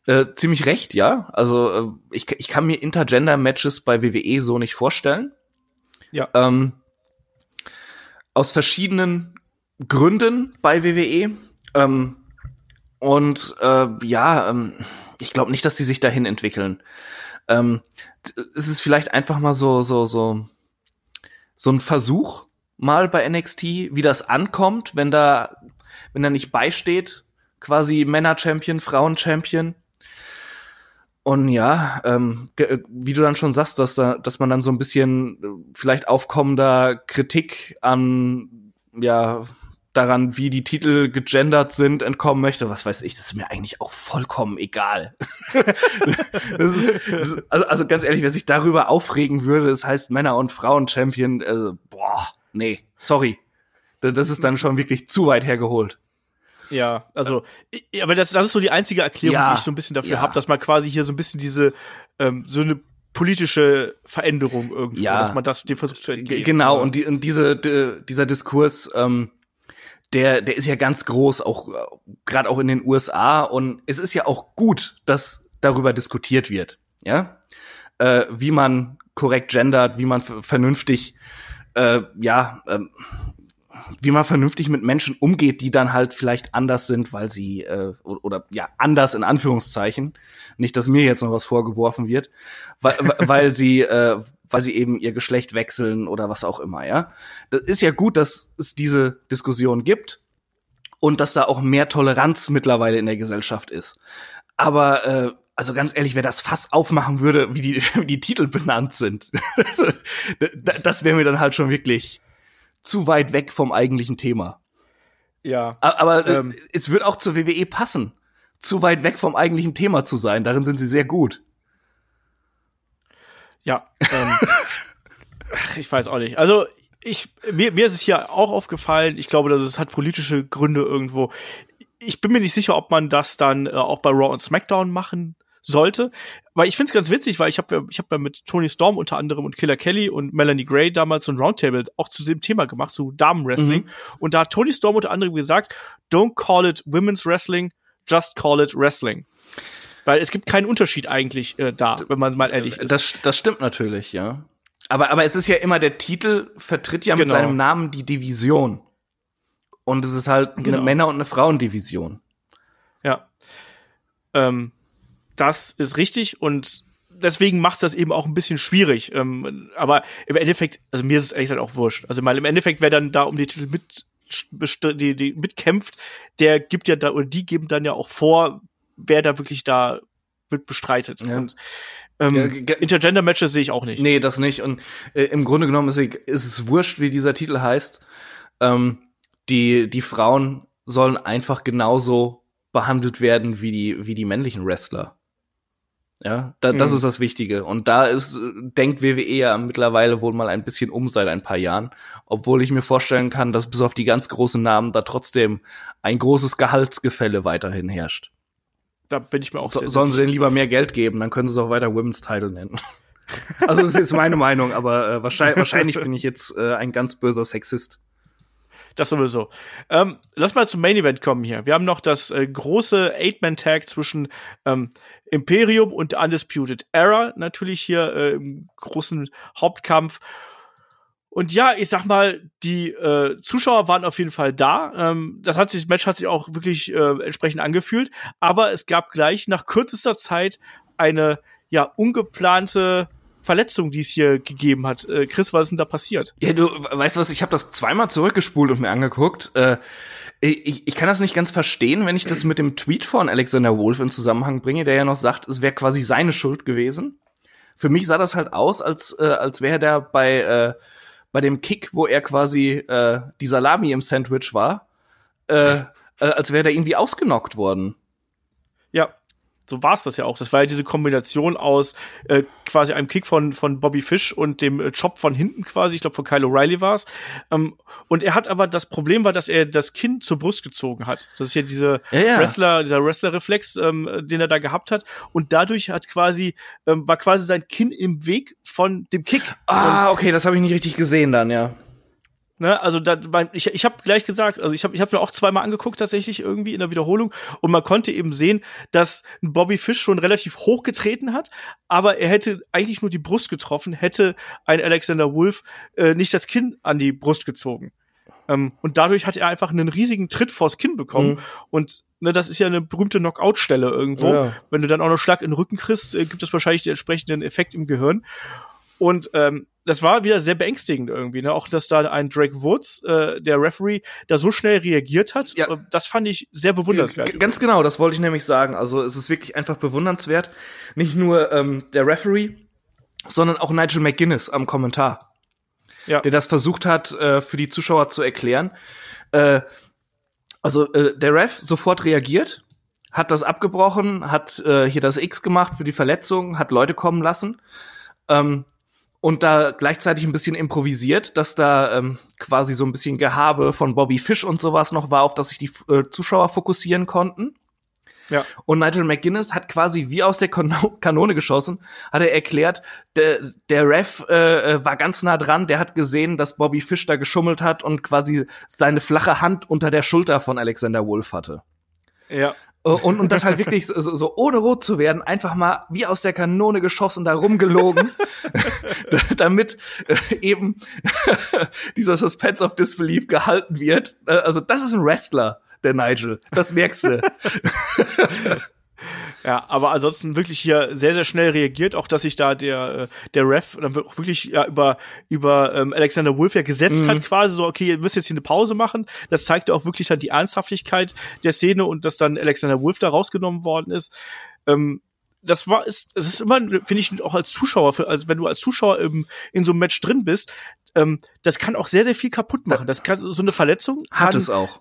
äh, ziemlich recht, ja. Also äh, ich, ich kann mir Intergender-Matches bei WWE so nicht vorstellen. Ja. Ähm, aus verschiedenen Gründen bei WWE. Ähm, und äh, ja, ähm, ich glaube nicht, dass sie sich dahin entwickeln. Ähm, es ist vielleicht einfach mal so, so, so, so ein Versuch mal bei NXT, wie das ankommt, wenn da, wenn da nicht beisteht, quasi Männer-Champion, Frauen-Champion. Und ja, ähm, wie du dann schon sagst, dass, da, dass man dann so ein bisschen äh, vielleicht aufkommender Kritik an ja daran, wie die Titel gegendert sind, entkommen möchte, was weiß ich, das ist mir eigentlich auch vollkommen egal. [LAUGHS] das ist, das ist, also, also ganz ehrlich, wer sich darüber aufregen würde, das heißt Männer- und Frauen-Champion, also, boah, nee, sorry. Das ist dann schon wirklich zu weit hergeholt. Ja, also, aber das, das ist so die einzige Erklärung, ja, die ich so ein bisschen dafür ja. habe, dass man quasi hier so ein bisschen diese, ähm, so eine politische Veränderung irgendwie, ja, dass man das dem versucht zu entgehen. Genau, und, die, und diese, die, dieser Diskurs, ähm, der, der ist ja ganz groß, auch gerade auch in den USA. Und es ist ja auch gut, dass darüber diskutiert wird, ja, äh, wie man korrekt gendert, wie man vernünftig, äh, ja, äh, wie man vernünftig mit Menschen umgeht, die dann halt vielleicht anders sind, weil sie äh, oder, oder ja anders in Anführungszeichen, nicht, dass mir jetzt noch was vorgeworfen wird, weil, [LAUGHS] weil sie äh, weil sie eben ihr Geschlecht wechseln oder was auch immer, ja. Das ist ja gut, dass es diese Diskussion gibt und dass da auch mehr Toleranz mittlerweile in der Gesellschaft ist. Aber äh, also ganz ehrlich, wer das Fass aufmachen würde, wie die, [LAUGHS] wie die Titel benannt sind, [LAUGHS] das wäre mir dann halt schon wirklich zu weit weg vom eigentlichen Thema. Ja. Aber äh, ähm, es wird auch zur WWE passen, zu weit weg vom eigentlichen Thema zu sein. Darin sind sie sehr gut. Ja. Ähm, [LAUGHS] ich weiß auch nicht. Also ich, mir, mir ist es hier auch aufgefallen. Ich glaube, dass es hat politische Gründe irgendwo. Ich bin mir nicht sicher, ob man das dann äh, auch bei Raw und SmackDown machen sollte. Weil ich finde es ganz witzig, weil ich habe ich hab ja mit Tony Storm unter anderem und Killer Kelly und Melanie Gray damals so ein Roundtable auch zu dem Thema gemacht, zu Damenwrestling. Mhm. Und da hat Tony Storm unter anderem gesagt, don't call it Women's Wrestling, just call it Wrestling. Weil es gibt keinen Unterschied eigentlich äh, da, wenn man mal ehrlich ist. Das, das stimmt natürlich, ja. Aber, aber es ist ja immer, der Titel vertritt ja mit genau. seinem Namen die Division. Und es ist halt genau. eine Männer- und eine Frauendivision. Ja. Ähm, das ist richtig und deswegen macht es das eben auch ein bisschen schwierig. Ähm, aber im Endeffekt, also mir ist es ehrlich gesagt auch wurscht. Also mal im Endeffekt, wer dann da um die Titel mit die, die mitkämpft, der gibt ja da oder die geben dann ja auch vor, wer da wirklich da mit bestreitet. Ja. Und ähm, Intergender-Matches sehe ich auch nicht. Nee, das nicht. Und äh, im Grunde genommen ist, ist es wurscht, wie dieser Titel heißt. Ähm, die, die Frauen sollen einfach genauso behandelt werden wie die, wie die männlichen Wrestler. Ja, da, das Mhm. ist das Wichtige. Und da ist, denkt WWE ja mittlerweile wohl mal ein bisschen um seit ein paar Jahren. Obwohl ich mir vorstellen kann, dass bis auf die ganz großen Namen da trotzdem ein großes Gehaltsgefälle weiterhin herrscht. Da bin ich mir auch So, sehr, sollen sie denen lieber mehr Geld geben, dann können sie es auch weiter Women's Title nennen. [LAUGHS] Also das ist jetzt meine Meinung, aber äh, wahrscheinlich, wahrscheinlich bin ich jetzt äh, ein ganz böser Sexist. Das sowieso. Ähm, lass mal zum Main Event kommen hier. Wir haben noch das äh, große Eight-Man-Tag zwischen ähm, Imperium und Undisputed Era. Natürlich hier äh, im großen Hauptkampf. Und ja, ich sag mal, die äh, Zuschauer waren auf jeden Fall da. Ähm, das hat sich, das Match hat sich auch wirklich äh, entsprechend angefühlt. Aber es gab gleich nach kürzester Zeit eine ja ungeplante Verletzung, die es hier gegeben hat. Äh, Chris, was ist denn da passiert? Ja, du weißt was, ich habe das zweimal zurückgespult und mir angeguckt. Äh, ich, ich kann das nicht ganz verstehen, wenn ich das mit dem Tweet von Alexander Wolf in Zusammenhang bringe, der ja noch sagt, es wäre quasi seine Schuld gewesen. Für mich sah das halt aus, als, äh, als wäre der bei, äh, bei dem Kick, wo er quasi äh, die Salami im Sandwich war, äh, äh, als wäre der irgendwie ausgenockt worden. So war es das ja auch. Das war ja diese Kombination aus äh, quasi einem Kick von, von Bobby Fish und dem äh, Chop von hinten quasi, ich glaube von Kyle O'Reilly war es. Ähm, und er hat aber, das Problem war, dass er das Kinn zur Brust gezogen hat. Das ist ja diese Ja, ja. Wrestler, dieser Wrestler-Reflex, ähm, den er da gehabt hat. Und dadurch hat quasi, ähm, war quasi sein Kinn im Weg von dem Kick. Ah, okay, das habe ich nicht richtig gesehen dann, ja. Ne, also da, mein, ich, ich habe gleich gesagt, also ich habe ich hab mir auch zweimal angeguckt tatsächlich irgendwie in der Wiederholung und man konnte eben sehen, dass ein Bobby Fish schon relativ hoch getreten hat, aber er hätte eigentlich nur die Brust getroffen, hätte ein Alexander Wolf äh, nicht das Kinn an die Brust gezogen. Ähm, und dadurch hat er einfach einen riesigen Tritt vors Kinn bekommen Mhm. und ne, das ist ja eine berühmte Knockout-Stelle irgendwo. Ja. Wenn du dann auch noch Schlag in den Rücken kriegst, äh, gibt es wahrscheinlich den entsprechenden Effekt im Gehirn. Und ähm, das war wieder sehr beängstigend irgendwie, ne? Auch dass da ein Drake Woods, äh, der Referee, da so schnell reagiert hat, Ja. äh, das fand ich sehr bewundernswert. G- Ganz genau, das wollte ich nämlich sagen. Also es ist wirklich einfach bewundernswert. Nicht nur ähm, der Referee, sondern auch Nigel McGuinness am Kommentar, Ja. der das versucht hat, äh, für die Zuschauer zu erklären. Äh, also äh, der Ref sofort reagiert, hat das abgebrochen, hat äh, hier das X gemacht für die Verletzung, hat Leute kommen lassen. Ähm, und da gleichzeitig ein bisschen improvisiert, dass da ähm, quasi so ein bisschen Gehabe von Bobby Fish und sowas noch war, auf das sich die äh, Zuschauer fokussieren konnten. Ja. Und Nigel McGuinness hat quasi wie aus der Kanone geschossen, hat er erklärt, der, der Ref äh, äh, war ganz nah dran, der hat gesehen, dass Bobby Fish da geschummelt hat und quasi seine flache Hand unter der Schulter von Alexander Wolf hatte. Ja. Äh, Und, und das halt wirklich so, so, ohne rot zu werden, einfach mal wie aus der Kanone geschossen, da rumgelogen, [LAUGHS] damit äh, eben [LAUGHS] dieser Suspense of Disbelief gehalten wird. Äh, Also das ist ein Wrestler, der Nigel. Das merkst du. [LAUGHS] Ja, aber ansonsten wirklich hier sehr, sehr schnell reagiert, auch dass sich da der, äh, der Ref dann auch wirklich ja, über, über ähm, Alexander Wolf ja gesetzt Mhm. hat, quasi so, okay, ihr müsst jetzt hier eine Pause machen. Das zeigte auch wirklich dann die Ernsthaftigkeit der Szene und dass dann Alexander Wolf da rausgenommen worden ist. Ähm, das war, ist, es ist immer, finde ich, auch als Zuschauer, für, also wenn du als Zuschauer im, in so einem Match drin bist, ähm, das kann auch sehr, sehr viel kaputt machen. Das kann, so eine Verletzung Hat kann, es auch.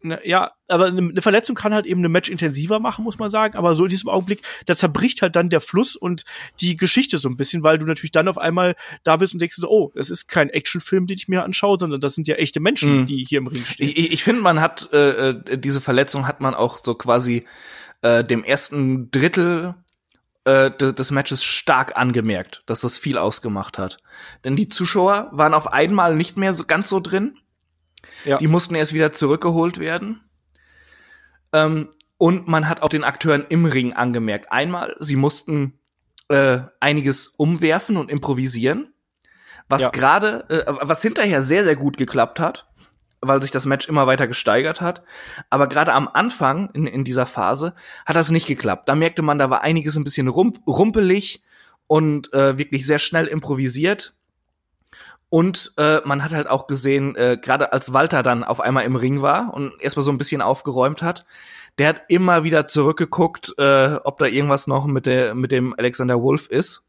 Ne, ja, aber eine eine Verletzung kann halt eben eine Match intensiver machen, muss man sagen. Aber so in diesem Augenblick, da zerbricht halt dann der Fluss und die Geschichte so ein bisschen, weil du natürlich dann auf einmal da bist und denkst so, oh, es ist kein Actionfilm, den ich mir anschaue, sondern das sind ja echte Menschen, Mhm. die hier im Ring stehen. Ich, ich, finde, man hat äh, äh, diese Verletzung hat man auch so quasi äh, dem ersten Drittel äh, de- des Matches stark angemerkt, dass das viel ausgemacht hat. Denn die Zuschauer waren auf einmal nicht mehr so ganz so drin. Ja. Die mussten erst wieder zurückgeholt werden. Ähm, und man hat auch den Akteuren im Ring angemerkt. Einmal, sie mussten äh, einiges umwerfen und improvisieren, was Ja. gerade, äh, was hinterher sehr, sehr gut geklappt hat, weil sich das Match immer weiter gesteigert hat. Aber gerade am Anfang in, in dieser Phase hat das nicht geklappt. Da merkte man, da war einiges ein bisschen rump rumpelig und äh, wirklich sehr schnell improvisiert. Und äh, man hat halt auch gesehen, äh, gerade als Walter dann auf einmal im Ring war und erstmal so ein bisschen aufgeräumt hat, der hat immer wieder zurückgeguckt, äh, ob da irgendwas noch mit der mit dem Alexander Wolf ist.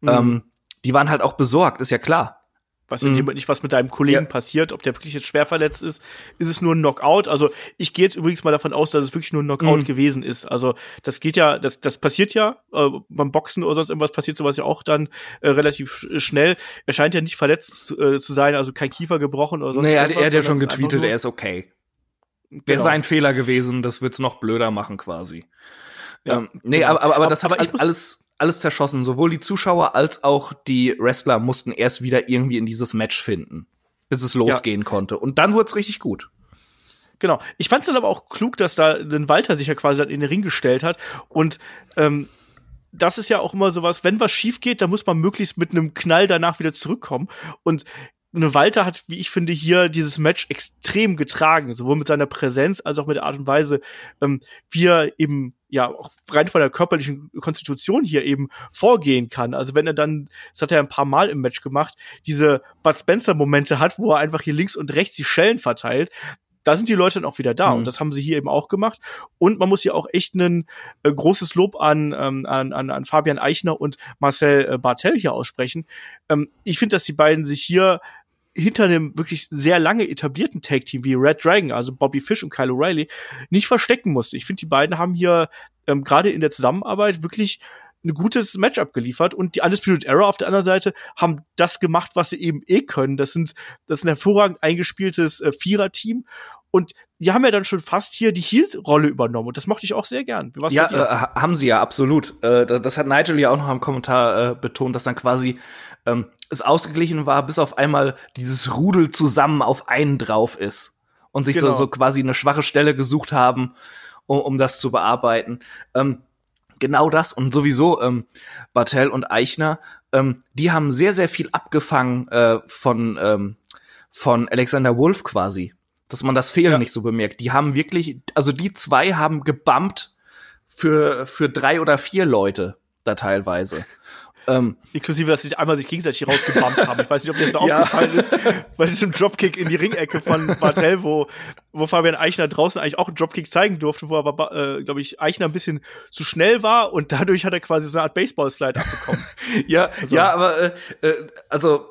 Mhm. Ähm, die waren halt auch besorgt, ist ja klar. Was in dem Moment nicht, was mit deinem Kollegen ja. passiert, ob der wirklich jetzt schwer verletzt ist, ist es nur ein Knockout. Also ich gehe jetzt übrigens mal davon aus, dass es wirklich nur ein Knockout mhm. gewesen ist. Also das geht ja, das, das passiert ja äh, beim Boxen oder sonst irgendwas passiert sowas ja auch dann äh, relativ schnell. Er scheint ja nicht verletzt äh, zu sein, also kein Kiefer gebrochen oder sonst naja, irgendwas. er hat ja schon getweetet, er ist okay. Genau. Wäre sein Fehler gewesen, das wird's noch blöder machen quasi. Ja, ähm, nee, genau. aber, aber, aber das hat alles alles zerschossen. Sowohl die Zuschauer als auch die Wrestler mussten erst wieder irgendwie in dieses Match finden, bis es losgehen ja. konnte. Und dann wurde es richtig gut. Genau. Ich fand es dann aber auch klug, dass da den Walter sich ja quasi in den Ring gestellt hat. Und ähm, das ist ja auch immer sowas, wenn was schief geht, dann muss man möglichst mit einem Knall danach wieder zurückkommen. Und eine Walter hat, wie ich finde, hier dieses Match extrem getragen, sowohl mit seiner Präsenz als auch mit der Art und Weise, ähm, wie er eben ja auch rein von der körperlichen Konstitution hier eben vorgehen kann. Also wenn er dann, das hat er ein paar Mal im Match gemacht, diese Bud Spencer Momente hat, wo er einfach hier links und rechts die Schellen verteilt, da sind die Leute dann auch wieder da. Mhm. Und das haben sie hier eben auch gemacht. Und man muss hier auch echt ein äh, großes Lob an, ähm, an, an, an Fabian Eichner und Marcel äh, Bartel hier aussprechen. Ähm, ich finde, dass die beiden sich hier hinter einem wirklich sehr lange etablierten Tag-Team wie Red Dragon, also Bobby Fish und Kyle O'Reilly, nicht verstecken musste. Ich finde, die beiden haben hier ähm, gerade in der Zusammenarbeit wirklich ein gutes Matchup geliefert und die Undisputed Era auf der anderen Seite haben das gemacht, was sie eben eh können. Das sind das ist ein hervorragend eingespieltes äh, Vierer-Team und die haben ja dann schon fast hier die Heal-Rolle übernommen und das mochte ich auch sehr gern. Was ja, äh, haben sie ja absolut. Äh, das hat Nigel ja auch noch im Kommentar äh, betont, dass dann quasi ähm, es ausgeglichen war, bis auf einmal dieses Rudel zusammen auf einen drauf ist und sich genau. so, so quasi eine schwache Stelle gesucht haben, um, um das zu bearbeiten. Ähm, genau das und sowieso ähm, Bartel und Eichner, ähm, die haben sehr, sehr viel abgefangen äh, von, ähm, von Alexander Wolf quasi. Dass man das Fehlen ja. nicht so bemerkt. Die haben wirklich, also die zwei haben gebumpt für, für drei oder vier Leute da teilweise. Ähm, Inklusive, dass sie einmal sich gegenseitig rausgebammt haben. Ich weiß nicht, ob dir das noch [LAUGHS] ja. aufgefallen ist, bei diesem Dropkick in die Ringecke von Bartel, wo, wo Fabian Eichner draußen eigentlich auch einen Dropkick zeigen durfte, wo aber, äh, glaube ich, Eichner ein bisschen zu schnell war und dadurch hat er quasi so eine Art Baseball-Slide abbekommen. [LAUGHS] ja, also. ja, aber äh, äh, also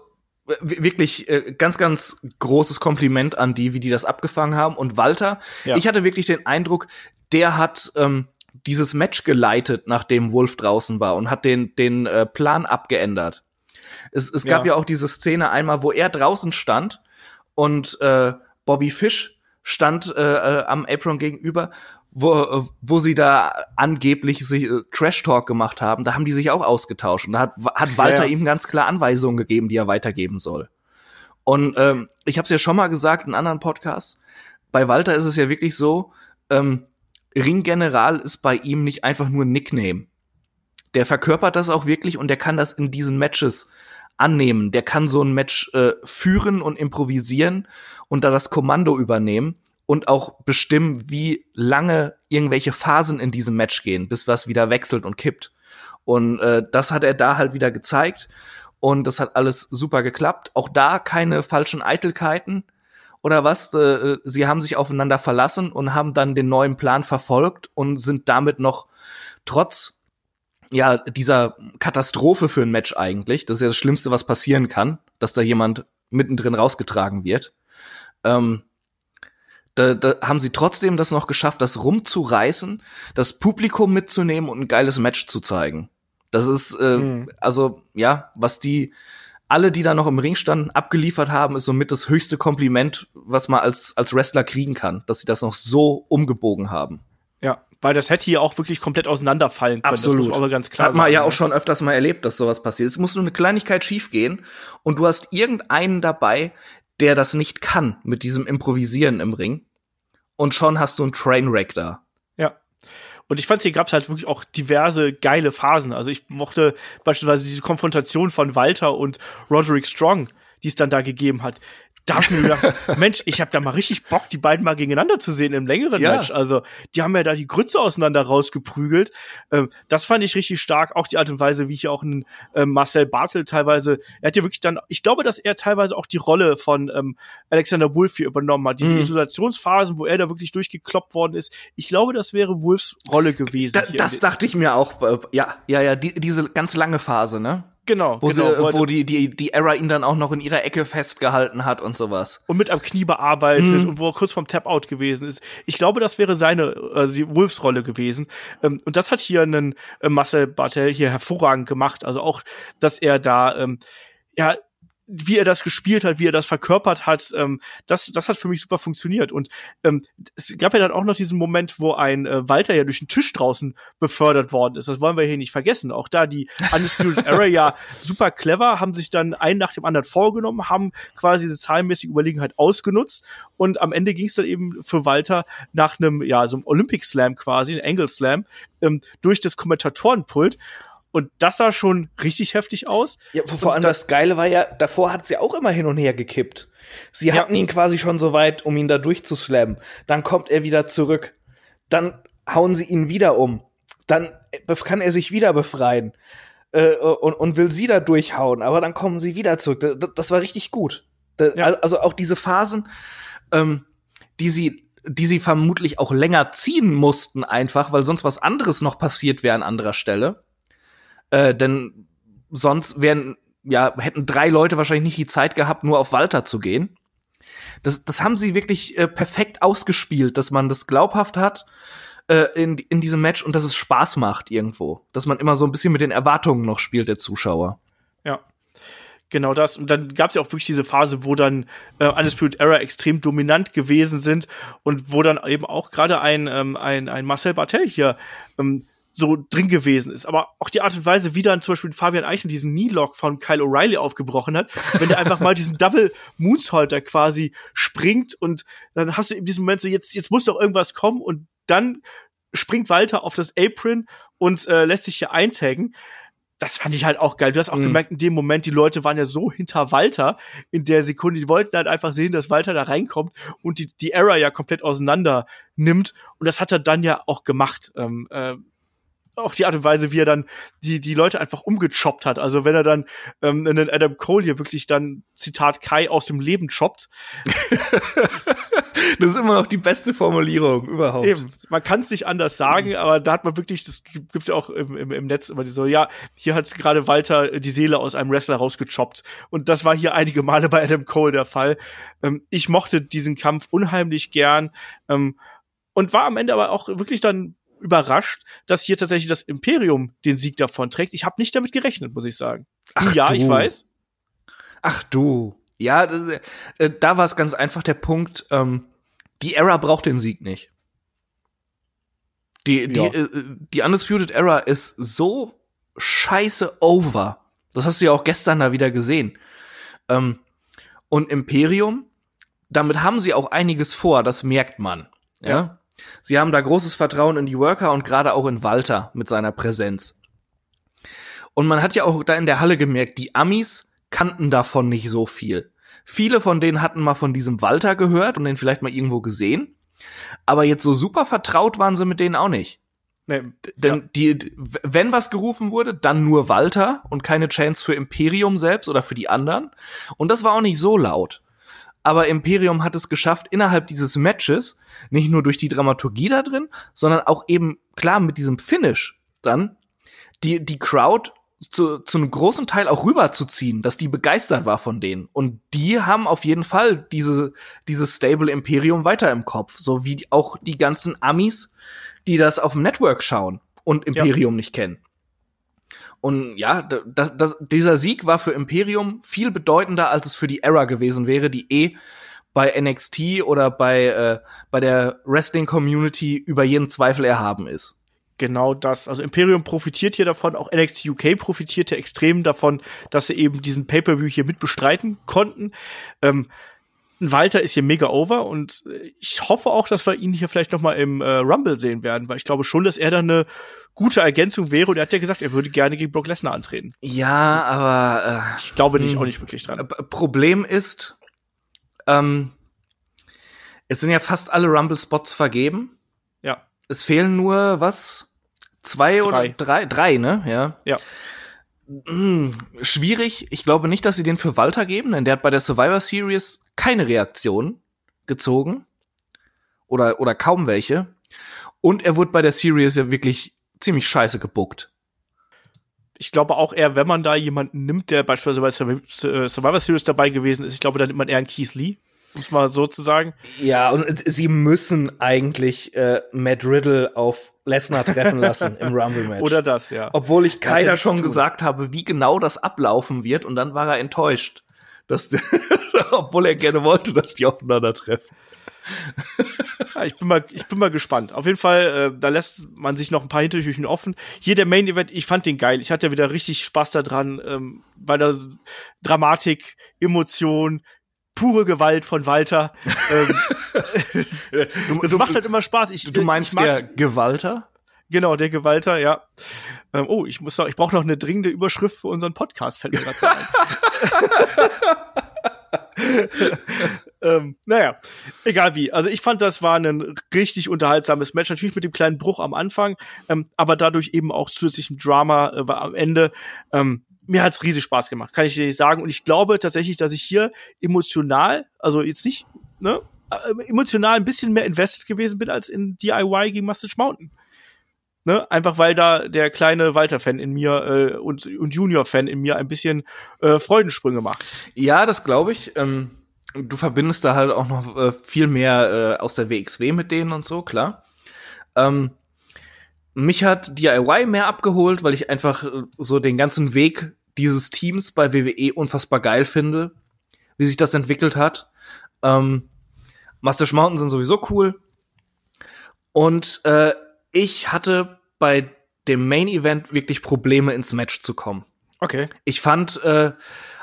wirklich äh, ganz, ganz großes Kompliment an die, wie die das abgefangen haben. Und Walter, ja. ich hatte wirklich den Eindruck, der hat ähm, dieses Match geleitet, nachdem Wolf draußen war und hat den, den äh, Plan abgeändert. Es, es gab ja. ja auch diese Szene einmal, wo er draußen stand und äh, Bobby Fish stand äh, äh, am Apron gegenüber, wo, wo sie da angeblich sich äh, Trash Talk gemacht haben. Da haben die sich auch ausgetauscht und da hat, hat Walter ja. ihm ganz klar Anweisungen gegeben, die er weitergeben soll. Und ähm, ich habe es ja schon mal gesagt in anderen Podcasts. Bei Walter ist es ja wirklich so, ähm, Ringgeneral ist bei ihm nicht einfach nur ein Nickname. Der verkörpert das auch wirklich und der kann das in diesen Matches annehmen. Der kann so ein Match äh, führen und improvisieren und da das Kommando übernehmen und auch bestimmen, wie lange irgendwelche Phasen in diesem Match gehen, bis was wieder wechselt und kippt. Und äh, das hat er da halt wieder gezeigt und das hat alles super geklappt. Auch da keine falschen Eitelkeiten oder was? Äh, äh, sie haben sich aufeinander verlassen und haben dann den neuen Plan verfolgt und sind damit noch trotz ja dieser Katastrophe für ein Match eigentlich, das ist ja das Schlimmste, was passieren kann, dass da jemand mittendrin rausgetragen wird. Ähm, da, da haben sie trotzdem das noch geschafft, das rumzureißen, das Publikum mitzunehmen und ein geiles Match zu zeigen. Das ist äh, mhm. also ja, was die alle, die da noch im Ring standen, abgeliefert haben, ist somit das höchste Kompliment, was man als, als Wrestler kriegen kann, dass sie das noch so umgebogen haben. Ja, weil das hätte hier auch wirklich komplett auseinanderfallen können. Absolut. Das auch ganz klar Hat man ja auch schon öfters mal erlebt, dass sowas passiert. Es muss nur eine Kleinigkeit schiefgehen und du hast irgendeinen dabei, der das nicht kann mit diesem Improvisieren im Ring. Und schon hast du einen Trainwreck da. Und ich fand, hier gab es halt wirklich auch diverse geile Phasen. Also ich mochte beispielsweise diese Konfrontation von Walter und Roderick Strong, die es dann da gegeben hat. Da hab ich mir gedacht, [LAUGHS] Mensch, ich habe da mal richtig Bock, die beiden mal gegeneinander zu sehen im längeren Ja. Match. Also, die haben ja da die Grütze auseinander rausgeprügelt. Ähm, das fand ich richtig stark. Auch die Art und Weise, wie hier auch ein ähm, Marcel Bartel teilweise, er hat ja wirklich dann, ich glaube, dass er teilweise auch die Rolle von ähm, Alexander Wolf hier übernommen hat. Diese Mhm. Isolationsphasen, wo er da wirklich durchgekloppt worden ist. Ich glaube, das wäre Wolfs Rolle gewesen. Da, das dachte ich mir auch. äh, Ja, ja, ja, die, diese ganz lange Phase, ne? Genau, Wo, genau. sie, er- wo die, die, die Era ihn dann auch noch in ihrer Ecke festgehalten hat und sowas. und mit am Knie bearbeitet Mhm. und wo er kurz vorm Tap-Out gewesen ist. Ich glaube, das wäre seine, also die Wolfs-Rolle gewesen. Ähm, und das hat hier einen äh, Marcel Bartel hier hervorragend gemacht. Also auch, dass er da, ähm, ja, wie er das gespielt hat, wie er das verkörpert hat, ähm, das, das hat für mich super funktioniert. Und ähm, es gab ja dann auch noch diesen Moment, wo ein äh, Walter ja durch den Tisch draußen befördert worden ist. Das wollen wir hier nicht vergessen. Auch da die Undisputed [LAUGHS] Era ja super clever, haben sich dann einen nach dem anderen vorgenommen, haben quasi diese zahlenmäßige Überlegenheit ausgenutzt und am Ende ging es dann eben für Walter nach einem, ja, so einem Olympic Slam quasi, ein Angle Slam, ähm, durch das Kommentatorenpult. Und das sah schon richtig heftig aus. Ja, vor allem das Geile war ja, davor hat sie auch immer hin und her gekippt. Sie hatten ihn quasi schon so weit, um ihn da durchzuslammen. Dann kommt er wieder zurück. Dann hauen sie ihn wieder um. Dann bef- kann er sich wieder befreien. Äh, und, und will sie da durchhauen. Aber dann kommen sie wieder zurück. Da- da- Das war richtig gut. Da- Ja. Also auch diese Phasen, ähm, die sie die sie vermutlich auch länger ziehen mussten einfach, weil sonst was anderes noch passiert wäre an anderer Stelle. Äh, denn sonst wären, ja, hätten drei Leute wahrscheinlich nicht die Zeit gehabt, nur auf Walter zu gehen. Das, das haben sie wirklich äh, perfekt ausgespielt, dass man das glaubhaft hat äh, in, in diesem Match und dass es Spaß macht irgendwo. Dass man immer so ein bisschen mit den Erwartungen noch spielt, der Zuschauer. Ja. Genau das. Und dann gab es ja auch wirklich diese Phase, wo dann äh, Undisputed Era extrem dominant gewesen sind und wo dann eben auch gerade ein, ähm, ein, ein Marcel Bartel hier ähm, so drin gewesen ist. Aber auch die Art und Weise, wie dann zum Beispiel Fabian Eichen diesen Knee-Lock von Kyle O'Reilly aufgebrochen hat, [LAUGHS] wenn der einfach mal diesen Double Moonsaulter quasi springt und dann hast du in diesem Moment so, jetzt, jetzt muss doch irgendwas kommen und dann springt Walter auf das Apron und äh, lässt sich hier eintaggen. Das fand ich halt auch geil. Du hast auch Mhm. gemerkt, in dem Moment, die Leute waren ja so hinter Walter in der Sekunde. Die wollten halt einfach sehen, dass Walter da reinkommt und die, die Era ja komplett auseinander nimmt. Und das hat er dann ja auch gemacht. Ähm, äh, auch die Art und Weise, wie er dann die, die Leute einfach umgechoppt hat. Also wenn er dann ähm, einen Adam Cole hier wirklich dann, Zitat Kai, aus dem Leben choppt. [LAUGHS] Das ist immer noch die beste Formulierung überhaupt. Eben, man kann es nicht anders sagen, aber da hat man wirklich, das gibt- gibt's ja auch im, im, im Netz immer die so, ja, hier hat gerade Walter die Seele aus einem Wrestler rausgechoppt. Und das war hier einige Male bei Adam Cole der Fall. Ähm, ich mochte diesen Kampf unheimlich gern ähm, und war am Ende aber auch wirklich dann überrascht, dass hier tatsächlich das Imperium den Sieg davon trägt. Ich habe nicht damit gerechnet, muss ich sagen. Ach ja, du. ich weiß. Ach du. Ja, äh, da war es ganz einfach der Punkt, ähm, die Era braucht den Sieg nicht. Die, die, Ja. äh, die Undisputed Era ist so scheiße over. Das hast du ja auch gestern da wieder gesehen. Ähm, und Imperium, damit haben sie auch einiges vor, das merkt man. Ja. Ja. Sie haben da großes Vertrauen in die Worker und gerade auch in Walter mit seiner Präsenz. Und man hat ja auch da in der Halle gemerkt, die Amis kannten davon nicht so viel. Viele von denen hatten mal von diesem Walter gehört und den vielleicht mal irgendwo gesehen. Aber jetzt so super vertraut waren sie mit denen auch nicht. Nee, Denn ja. die, wenn was gerufen wurde, dann nur Walter und keine Chance für Imperium selbst oder für die anderen. Und das war auch nicht so laut. Aber Imperium hat es geschafft, innerhalb dieses Matches, nicht nur durch die Dramaturgie da drin, sondern auch eben klar mit diesem Finish dann, die, die Crowd zu, zu einem großen Teil auch rüberzuziehen, dass die begeistert war von denen. Und die haben auf jeden Fall diese, dieses Stable Imperium weiter im Kopf, so wie auch die ganzen Amis, die das auf dem Network schauen und Imperium nicht kennen. Und ja, da- das, das, dieser Sieg war für Imperium viel bedeutender, als es für die Era gewesen wäre, die eh bei NXT oder bei, äh, bei der Wrestling-Community über jeden Zweifel erhaben ist. Genau das. Also Imperium profitiert hier davon, auch NXT UK profitierte extrem davon, dass sie eben diesen Pay-Per-View hier mit bestreiten konnten. Ähm, Walter ist hier mega over und äh, ich hoffe auch, dass wir ihn hier vielleicht noch mal im äh, Rumble sehen werden, weil ich glaube schon, dass er dann eine gute Ergänzung wäre und er hat ja gesagt, er würde gerne gegen Brock Lesnar antreten. Ja, aber Ich glaube nicht, Hm. auch nicht wirklich dran. äh, Problem ist, Ähm, es sind ja fast alle Rumble-Spots vergeben. Ja. Es fehlen nur, was? Zwei Drei. oder drei? Drei, ne? Ja. Ja. Hm, schwierig. Ich glaube nicht, dass sie den für Walter geben, denn der hat bei der Survivor Series keine Reaktion gezogen. Oder, oder kaum welche. Und er wurde bei der Series ja wirklich ziemlich scheiße gebuckt. Ich glaube auch eher, wenn man da jemanden nimmt, der beispielsweise bei äh, Survivor Series dabei gewesen ist, ich glaube, dann nimmt man eher einen Keith Lee, um es mal so zu sagen. Ja, und sie müssen eigentlich äh, Matt Riddle auf Lesnar treffen lassen im Rumble-Match. Oder das, ja. Obwohl ich keiner schon tun. gesagt habe, wie genau das ablaufen wird, und dann war er enttäuscht. Dass, [LAUGHS] obwohl er gerne wollte, dass die aufeinandertreffen. Ja, ich bin mal, ich bin mal gespannt. Auf jeden Fall, äh, da lässt man sich noch ein paar Hintertürchen offen. Hier der Main Event, ich fand den geil. Ich hatte ja wieder richtig Spaß daran, ähm, weil da Dramatik, Emotion, pure Gewalt von Walter. ähm, [LAUGHS] [LAUGHS] das macht halt immer Spaß. Ich, Du meinst ich mag, der Gewalter? Genau, der Gewalter, ja. Ähm, oh, ich muss noch, ich brauche noch eine dringende Überschrift für unseren Podcast, fällt mir so ein. [LAUGHS] ähm, naja, egal wie. Also ich fand, das war ein richtig unterhaltsames Match. Natürlich mit dem kleinen Bruch am Anfang, ähm, aber dadurch eben auch zusätzlichem Drama äh, war am Ende. Ähm, mir hat's riesig Spaß gemacht, kann ich dir nicht sagen. Und ich glaube tatsächlich, dass ich hier emotional, also jetzt nicht, ne, äh, emotional ein bisschen mehr invested gewesen bin als in DIY gegen Mustache Mountain. Ne? Einfach weil da der kleine Walter-Fan in mir äh, und, und Junior-Fan in mir ein bisschen äh, Freudensprünge macht. Ja, das glaube ich. Ähm, du verbindest da halt auch noch äh, viel mehr äh, aus der WXW mit denen und so, klar. Ähm, mich hat DIY mehr abgeholt, weil ich einfach äh, so den ganzen Weg dieses Teams bei WWE unfassbar geil finde, wie sich das entwickelt hat. Ähm, Mustache Mountain sind sowieso cool. Und äh, ich hatte bei dem Main Event wirklich Probleme ins Match zu kommen. Okay. Ich fand, äh,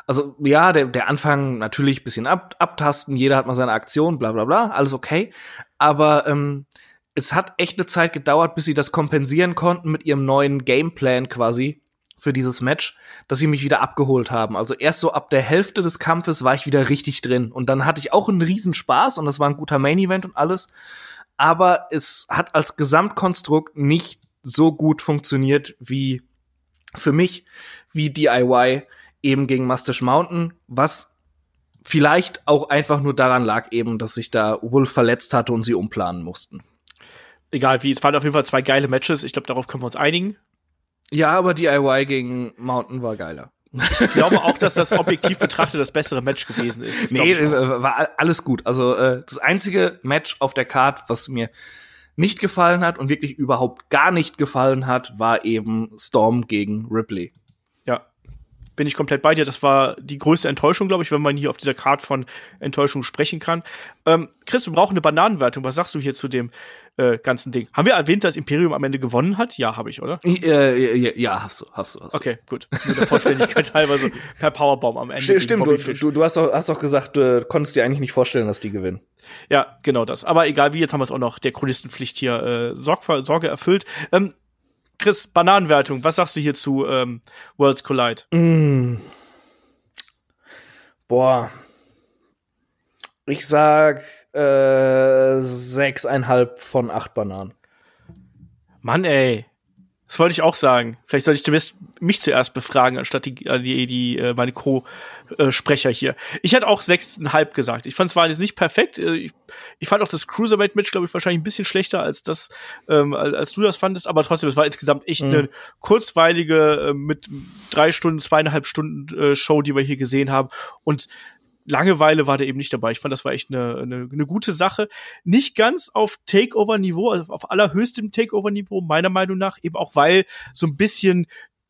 also ja, der, der Anfang natürlich bisschen ab, abtasten, jeder hat mal seine Aktion, bla bla bla, alles okay. Aber ähm, es hat echt eine Zeit gedauert, bis sie das kompensieren konnten mit ihrem neuen Gameplan quasi für dieses Match, dass sie mich wieder abgeholt haben. Also erst so ab der Hälfte des Kampfes war ich wieder richtig drin. Und dann hatte ich auch einen riesen Spaß und das war ein guter Main-Event und alles. Aber es hat als Gesamtkonstrukt nicht so gut funktioniert wie für mich, wie DIY eben gegen Mustache Mountain, was vielleicht auch einfach nur daran lag eben, dass sich da Wolf verletzt hatte und sie umplanen mussten. Egal wie, es waren auf jeden Fall zwei geile Matches. Ich glaube, darauf können wir uns einigen. Ja, aber DIY gegen Mountain war geiler. Ich glaube auch, dass das objektiv betrachtet das bessere Match gewesen ist. Das Nee, äh, war alles gut. Also äh, das einzige Match auf der Card, was mir nicht gefallen hat und wirklich überhaupt gar nicht gefallen hat, war eben Storm gegen Ripley. Bin ich komplett bei dir. Das war die größte Enttäuschung, glaube ich, wenn man hier auf dieser Card von Enttäuschung sprechen kann. Ähm, Chris, wir brauchen eine Bananenwertung. Was sagst du hier zu dem äh, ganzen Ding? Haben wir erwähnt, dass Imperium am Ende gewonnen hat? Ja, habe ich, oder? Äh, ja, ja, hast du, hast du, hast du. Okay, gut. Nur der Vollständigkeit [LAUGHS] halber so per Powerbomb am Ende. Stimmt, du, du, du hast doch, hast doch gesagt, du konntest dir eigentlich nicht vorstellen, dass die gewinnen. Ja, genau das. Aber egal wie, jetzt haben wir es auch noch der Chronistenpflicht hier äh, Sorg Sorge erfüllt. Ähm, Chris, Bananenwertung, was sagst du hier zu ähm, Worlds Collide? Mm. Boah. Ich sag äh, sechseinhalb von acht Bananen. Mann, ey. Das wollte ich auch sagen. Vielleicht sollte ich zumindest mich zuerst befragen, anstatt die, äh, die, die äh, meine Co-Sprecher hier. Ich hätte auch sechseinhalb gesagt. Ich fand es war jetzt nicht perfekt. Äh, Ich, ich fand auch das Cruiserweight-Match, glaube ich, wahrscheinlich ein bisschen schlechter als das, ähm, als, du das fandest. Aber trotzdem, es war insgesamt echt eine kurzweilige, äh, mit drei Stunden, zweieinhalb Stunden äh, Show, die wir hier gesehen haben. Und Langeweile war da eben nicht dabei. Ich fand, das war echt eine, eine, eine gute Sache. Nicht ganz auf Takeover-Niveau, also auf allerhöchstem Takeover-Niveau, meiner Meinung nach, eben auch weil so ein bisschen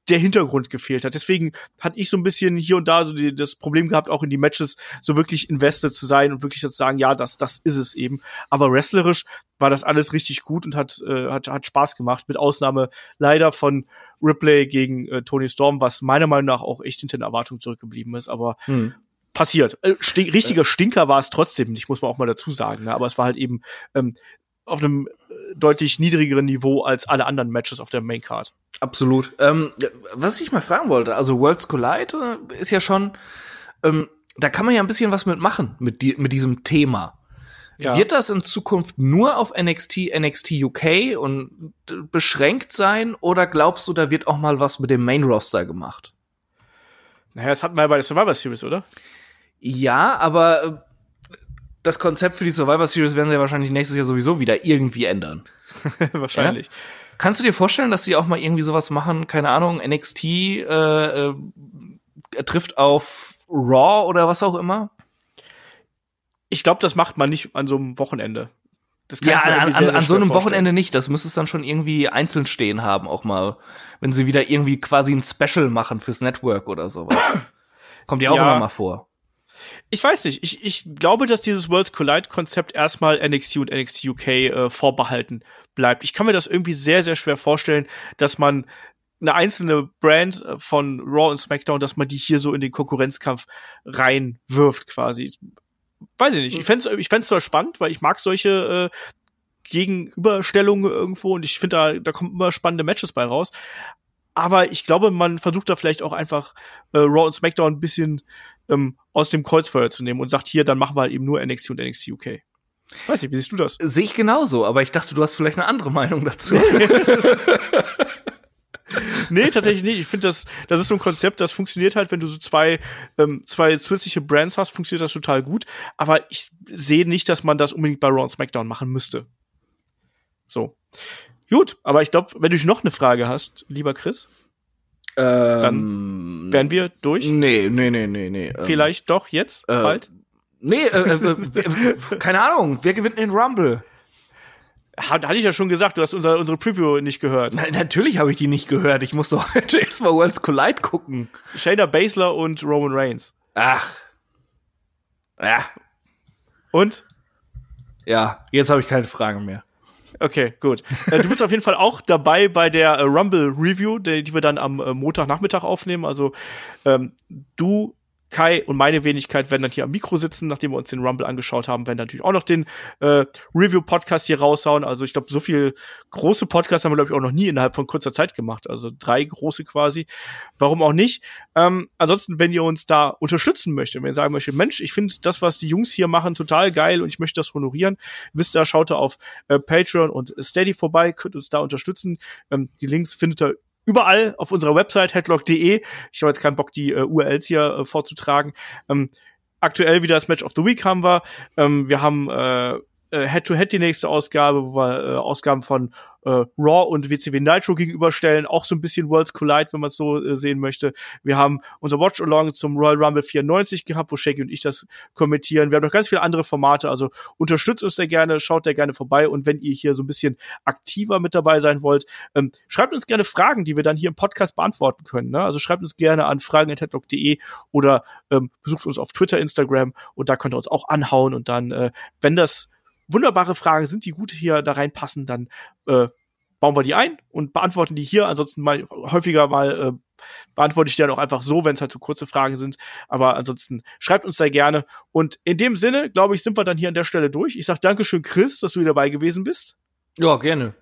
der Hintergrund gefehlt hat. Deswegen hatte ich so ein bisschen hier und da so die, das Problem gehabt, auch in die Matches so wirklich invested zu sein und wirklich zu sagen, ja, das, das ist es eben. Aber wrestlerisch war das alles richtig gut und hat, äh, hat, hat Spaß gemacht, mit Ausnahme leider von Ripley gegen äh, Tony Storm, was meiner Meinung nach auch echt hinter den Erwartungen zurückgeblieben ist. Aber passiert. Äh, sti richtiger Stinker war es trotzdem nicht, muss man auch mal dazu sagen. Ne? Aber es war halt eben ähm, auf einem äh, deutlich niedrigeren Niveau als alle anderen Matches auf der Main Card. Absolut. Ähm, was ich mal fragen wollte, also Worlds Collide äh, ist ja schon ähm, da kann man ja ein bisschen was mitmachen mit, die, mit diesem Thema. Ja. Wird das in Zukunft nur auf NXT, NXT UK und beschränkt sein oder glaubst du, da wird auch mal was mit dem Main Roster gemacht? Naja, das hatten wir ja bei der Survivor Series, oder? Ja, aber äh, das Konzept für die Survivor Series werden sie ja wahrscheinlich nächstes Jahr sowieso wieder irgendwie ändern. [LAUGHS] wahrscheinlich. Ja? Kannst du dir vorstellen, dass sie auch mal irgendwie sowas machen? Keine Ahnung, NXT äh, äh, trifft auf Raw oder was auch immer? Ich glaube, das macht man nicht an so einem Wochenende. ja, an, an, an so einem Wochenende nicht. Das müsste es dann schon irgendwie einzeln stehen haben, auch mal, wenn sie wieder irgendwie quasi ein Special machen fürs Network oder sowas. [CLEARS THROAT] Kommt ja auch ja. immer mal vor ich weiß nicht, ich, ich glaube, dass dieses Worlds Collide-Konzept erstmal NXT und NXT UK äh, vorbehalten bleibt. Ich kann mir das irgendwie sehr, sehr schwer vorstellen, dass man eine einzelne Brand äh, von Raw und SmackDown, dass man die hier so in den Konkurrenzkampf reinwirft, quasi. Weiß ich nicht. Ich fände es ich fänd's zwar spannend, weil ich mag solche äh, Gegenüberstellungen irgendwo und ich finde, da, da kommen immer spannende Matches bei raus. Aber ich glaube, man versucht da vielleicht auch einfach äh, Raw und SmackDown ein bisschen ähm, aus dem Kreuzfeuer zu nehmen und sagt, hier, dann machen wir halt eben nur NXT und NXT UK. Weiß nicht, wie siehst du das? Sehe ich genauso, aber ich dachte, du hast vielleicht eine andere Meinung dazu. [LAUGHS] nee, tatsächlich nicht. Ich finde, das, das ist so ein Konzept, das funktioniert halt, wenn du so zwei, ähm, zwei zusätzliche Brands hast, funktioniert das total gut. Aber ich sehe nicht, dass man das unbedingt bei Raw und SmackDown machen müsste. So. Gut, aber ich glaube, wenn du noch eine Frage hast, lieber Chris, ähm, dann wären wir durch. Nee, nee, nee, nee, nee. Ähm, Vielleicht doch jetzt äh, bald? Nee, äh, äh, keine Ahnung. Wer gewinnt den Rumble? Hatte ich ja schon gesagt, du hast unser, unsere Preview nicht gehört. Na, natürlich habe ich die nicht gehört. Ich muss doch [LAUGHS] heute erstmal Worlds Collide gucken. Shayna Baszler und Roman Reigns. Ach. Ja. Und? Ja, jetzt habe ich keine Fragen mehr. Okay, gut. Äh, du bist auf jeden Fall auch dabei bei der äh, Rumble Review, die, wir dann am äh, Montagnachmittag aufnehmen. Also ähm, du Kai und meine Wenigkeit werden dann hier am Mikro sitzen, nachdem wir uns den Rumble angeschaut haben, werden natürlich auch noch den äh, Review-Podcast hier raushauen. Also ich glaube, so viel große Podcasts haben wir, glaube ich, auch noch nie innerhalb von kurzer Zeit gemacht. Also drei große quasi. Warum auch nicht? Ähm, ansonsten, wenn ihr uns da unterstützen möchtet, wenn ihr sagen möchtet, Mensch, ich finde das, was die Jungs hier machen, total geil und ich möchte das honorieren, wisst ihr, schaut da auf äh, Patreon und Steady vorbei, könnt uns da unterstützen. Ähm, die Links findet ihr überall auf unserer Website headlock.de. Ich habe jetzt keinen Bock, die äh, URLs hier äh, vorzutragen. Ähm, aktuell wieder das Match of the Week haben wir. Ähm, wir haben äh, Head-to-Head -head die nächste Ausgabe, wo wir äh, Ausgaben von äh, Raw und WCW Nitro gegenüberstellen. Auch so ein bisschen Worlds Collide, wenn man es so äh, sehen möchte. Wir haben unser Watch-Along zum Royal Rumble 94 gehabt, wo Shaggy und ich das kommentieren. Wir haben noch ganz viele andere Formate, also unterstützt uns da gerne, schaut da gerne vorbei und wenn ihr hier so ein bisschen aktiver mit dabei sein wollt, ähm, schreibt uns gerne Fragen, die wir dann hier im Podcast beantworten können. Ne? Also schreibt uns gerne an fragen.headlock.de oder ähm, besucht uns auf Twitter, Instagram und da könnt ihr uns auch anhauen und dann, äh, wenn das wunderbare Fragen sind, die gut hier da reinpassen, dann äh, bauen wir die ein und beantworten die hier. Ansonsten mal häufiger mal äh, beantworte ich die dann auch einfach so, wenn es halt so kurze Fragen sind. Aber ansonsten schreibt uns da gerne. Und in dem Sinne, glaube ich, sind wir dann hier an der Stelle durch. Ich sag Dankeschön, Chris, dass du hier dabei gewesen bist. Ja, gerne.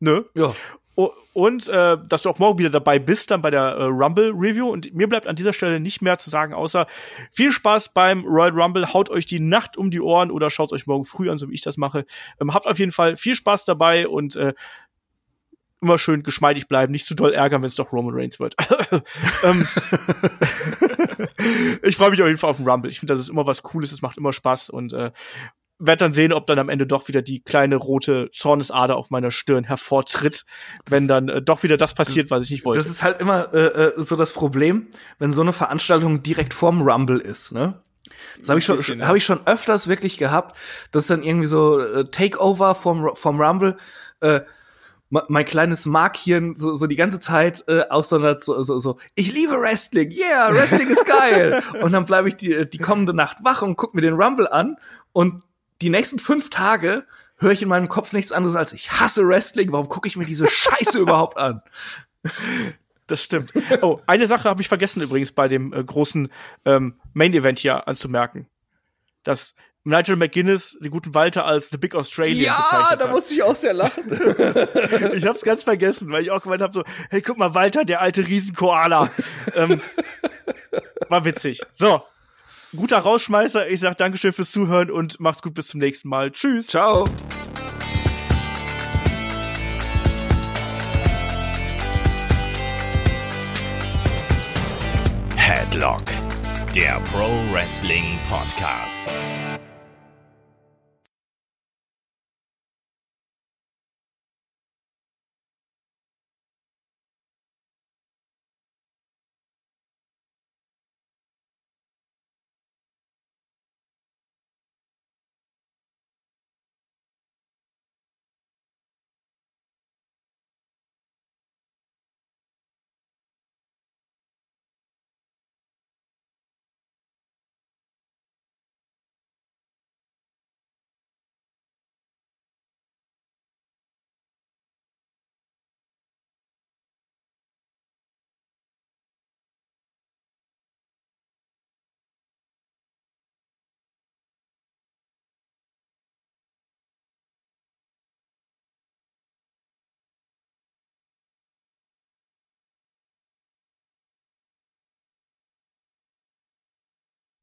Nö. Ja und äh, dass du auch morgen wieder dabei bist, dann bei der äh, Rumble Review. Und mir bleibt an dieser Stelle nicht mehr zu sagen, außer viel Spaß beim Royal Rumble. Haut euch die Nacht um die Ohren oder schaut euch morgen früh an, so wie ich das mache. Ähm, habt auf jeden Fall viel Spaß dabei und äh, immer schön geschmeidig bleiben, nicht zu doll ärgern, wenn es doch Roman Reigns wird. [LAUGHS] Ähm, [LAUGHS] ich freue mich auf jeden Fall auf den Rumble. Ich finde, das ist immer was Cooles, es macht immer Spaß und äh, werde dann sehen, ob dann am Ende doch wieder die kleine rote Zornesader auf meiner Stirn hervortritt, wenn dann äh, doch wieder das passiert, was ich nicht wollte. Das ist halt immer äh, äh, so das Problem, wenn so eine Veranstaltung direkt vorm Rumble ist, ne? Das habe ich schon, habe ich schon öfters wirklich gehabt, dass dann irgendwie so äh, Takeover vom vom Rumble. Äh, mein kleines Markchen so, so die ganze Zeit äh, aussondert, so, so, so, ich liebe Wrestling, yeah, Wrestling ist geil. [LAUGHS] und dann bleibe ich die, die kommende Nacht wach und guck mir den Rumble an und die nächsten fünf Tage höre ich in meinem Kopf nichts anderes als ich hasse Wrestling. Warum gucke ich mir diese Scheiße [LAUGHS] überhaupt an? Das stimmt. Oh, eine Sache habe ich vergessen übrigens bei dem äh, großen ähm, Main Event hier anzumerken. Dass Nigel McGuinness den guten Walter als The Big Australian ja, bezeichnet hat. Ja, da musste ich auch sehr lachen. [LAUGHS] ich hab's ganz vergessen, weil ich auch gemeint habe so, hey, guck mal, Walter, der alte Riesenkoala. ähm, war witzig. So, guter Rausschmeißer. Ich sag Dankeschön fürs Zuhören und mach's gut bis zum nächsten Mal. Tschüss. Ciao. Headlock, der Pro Wrestling Podcast.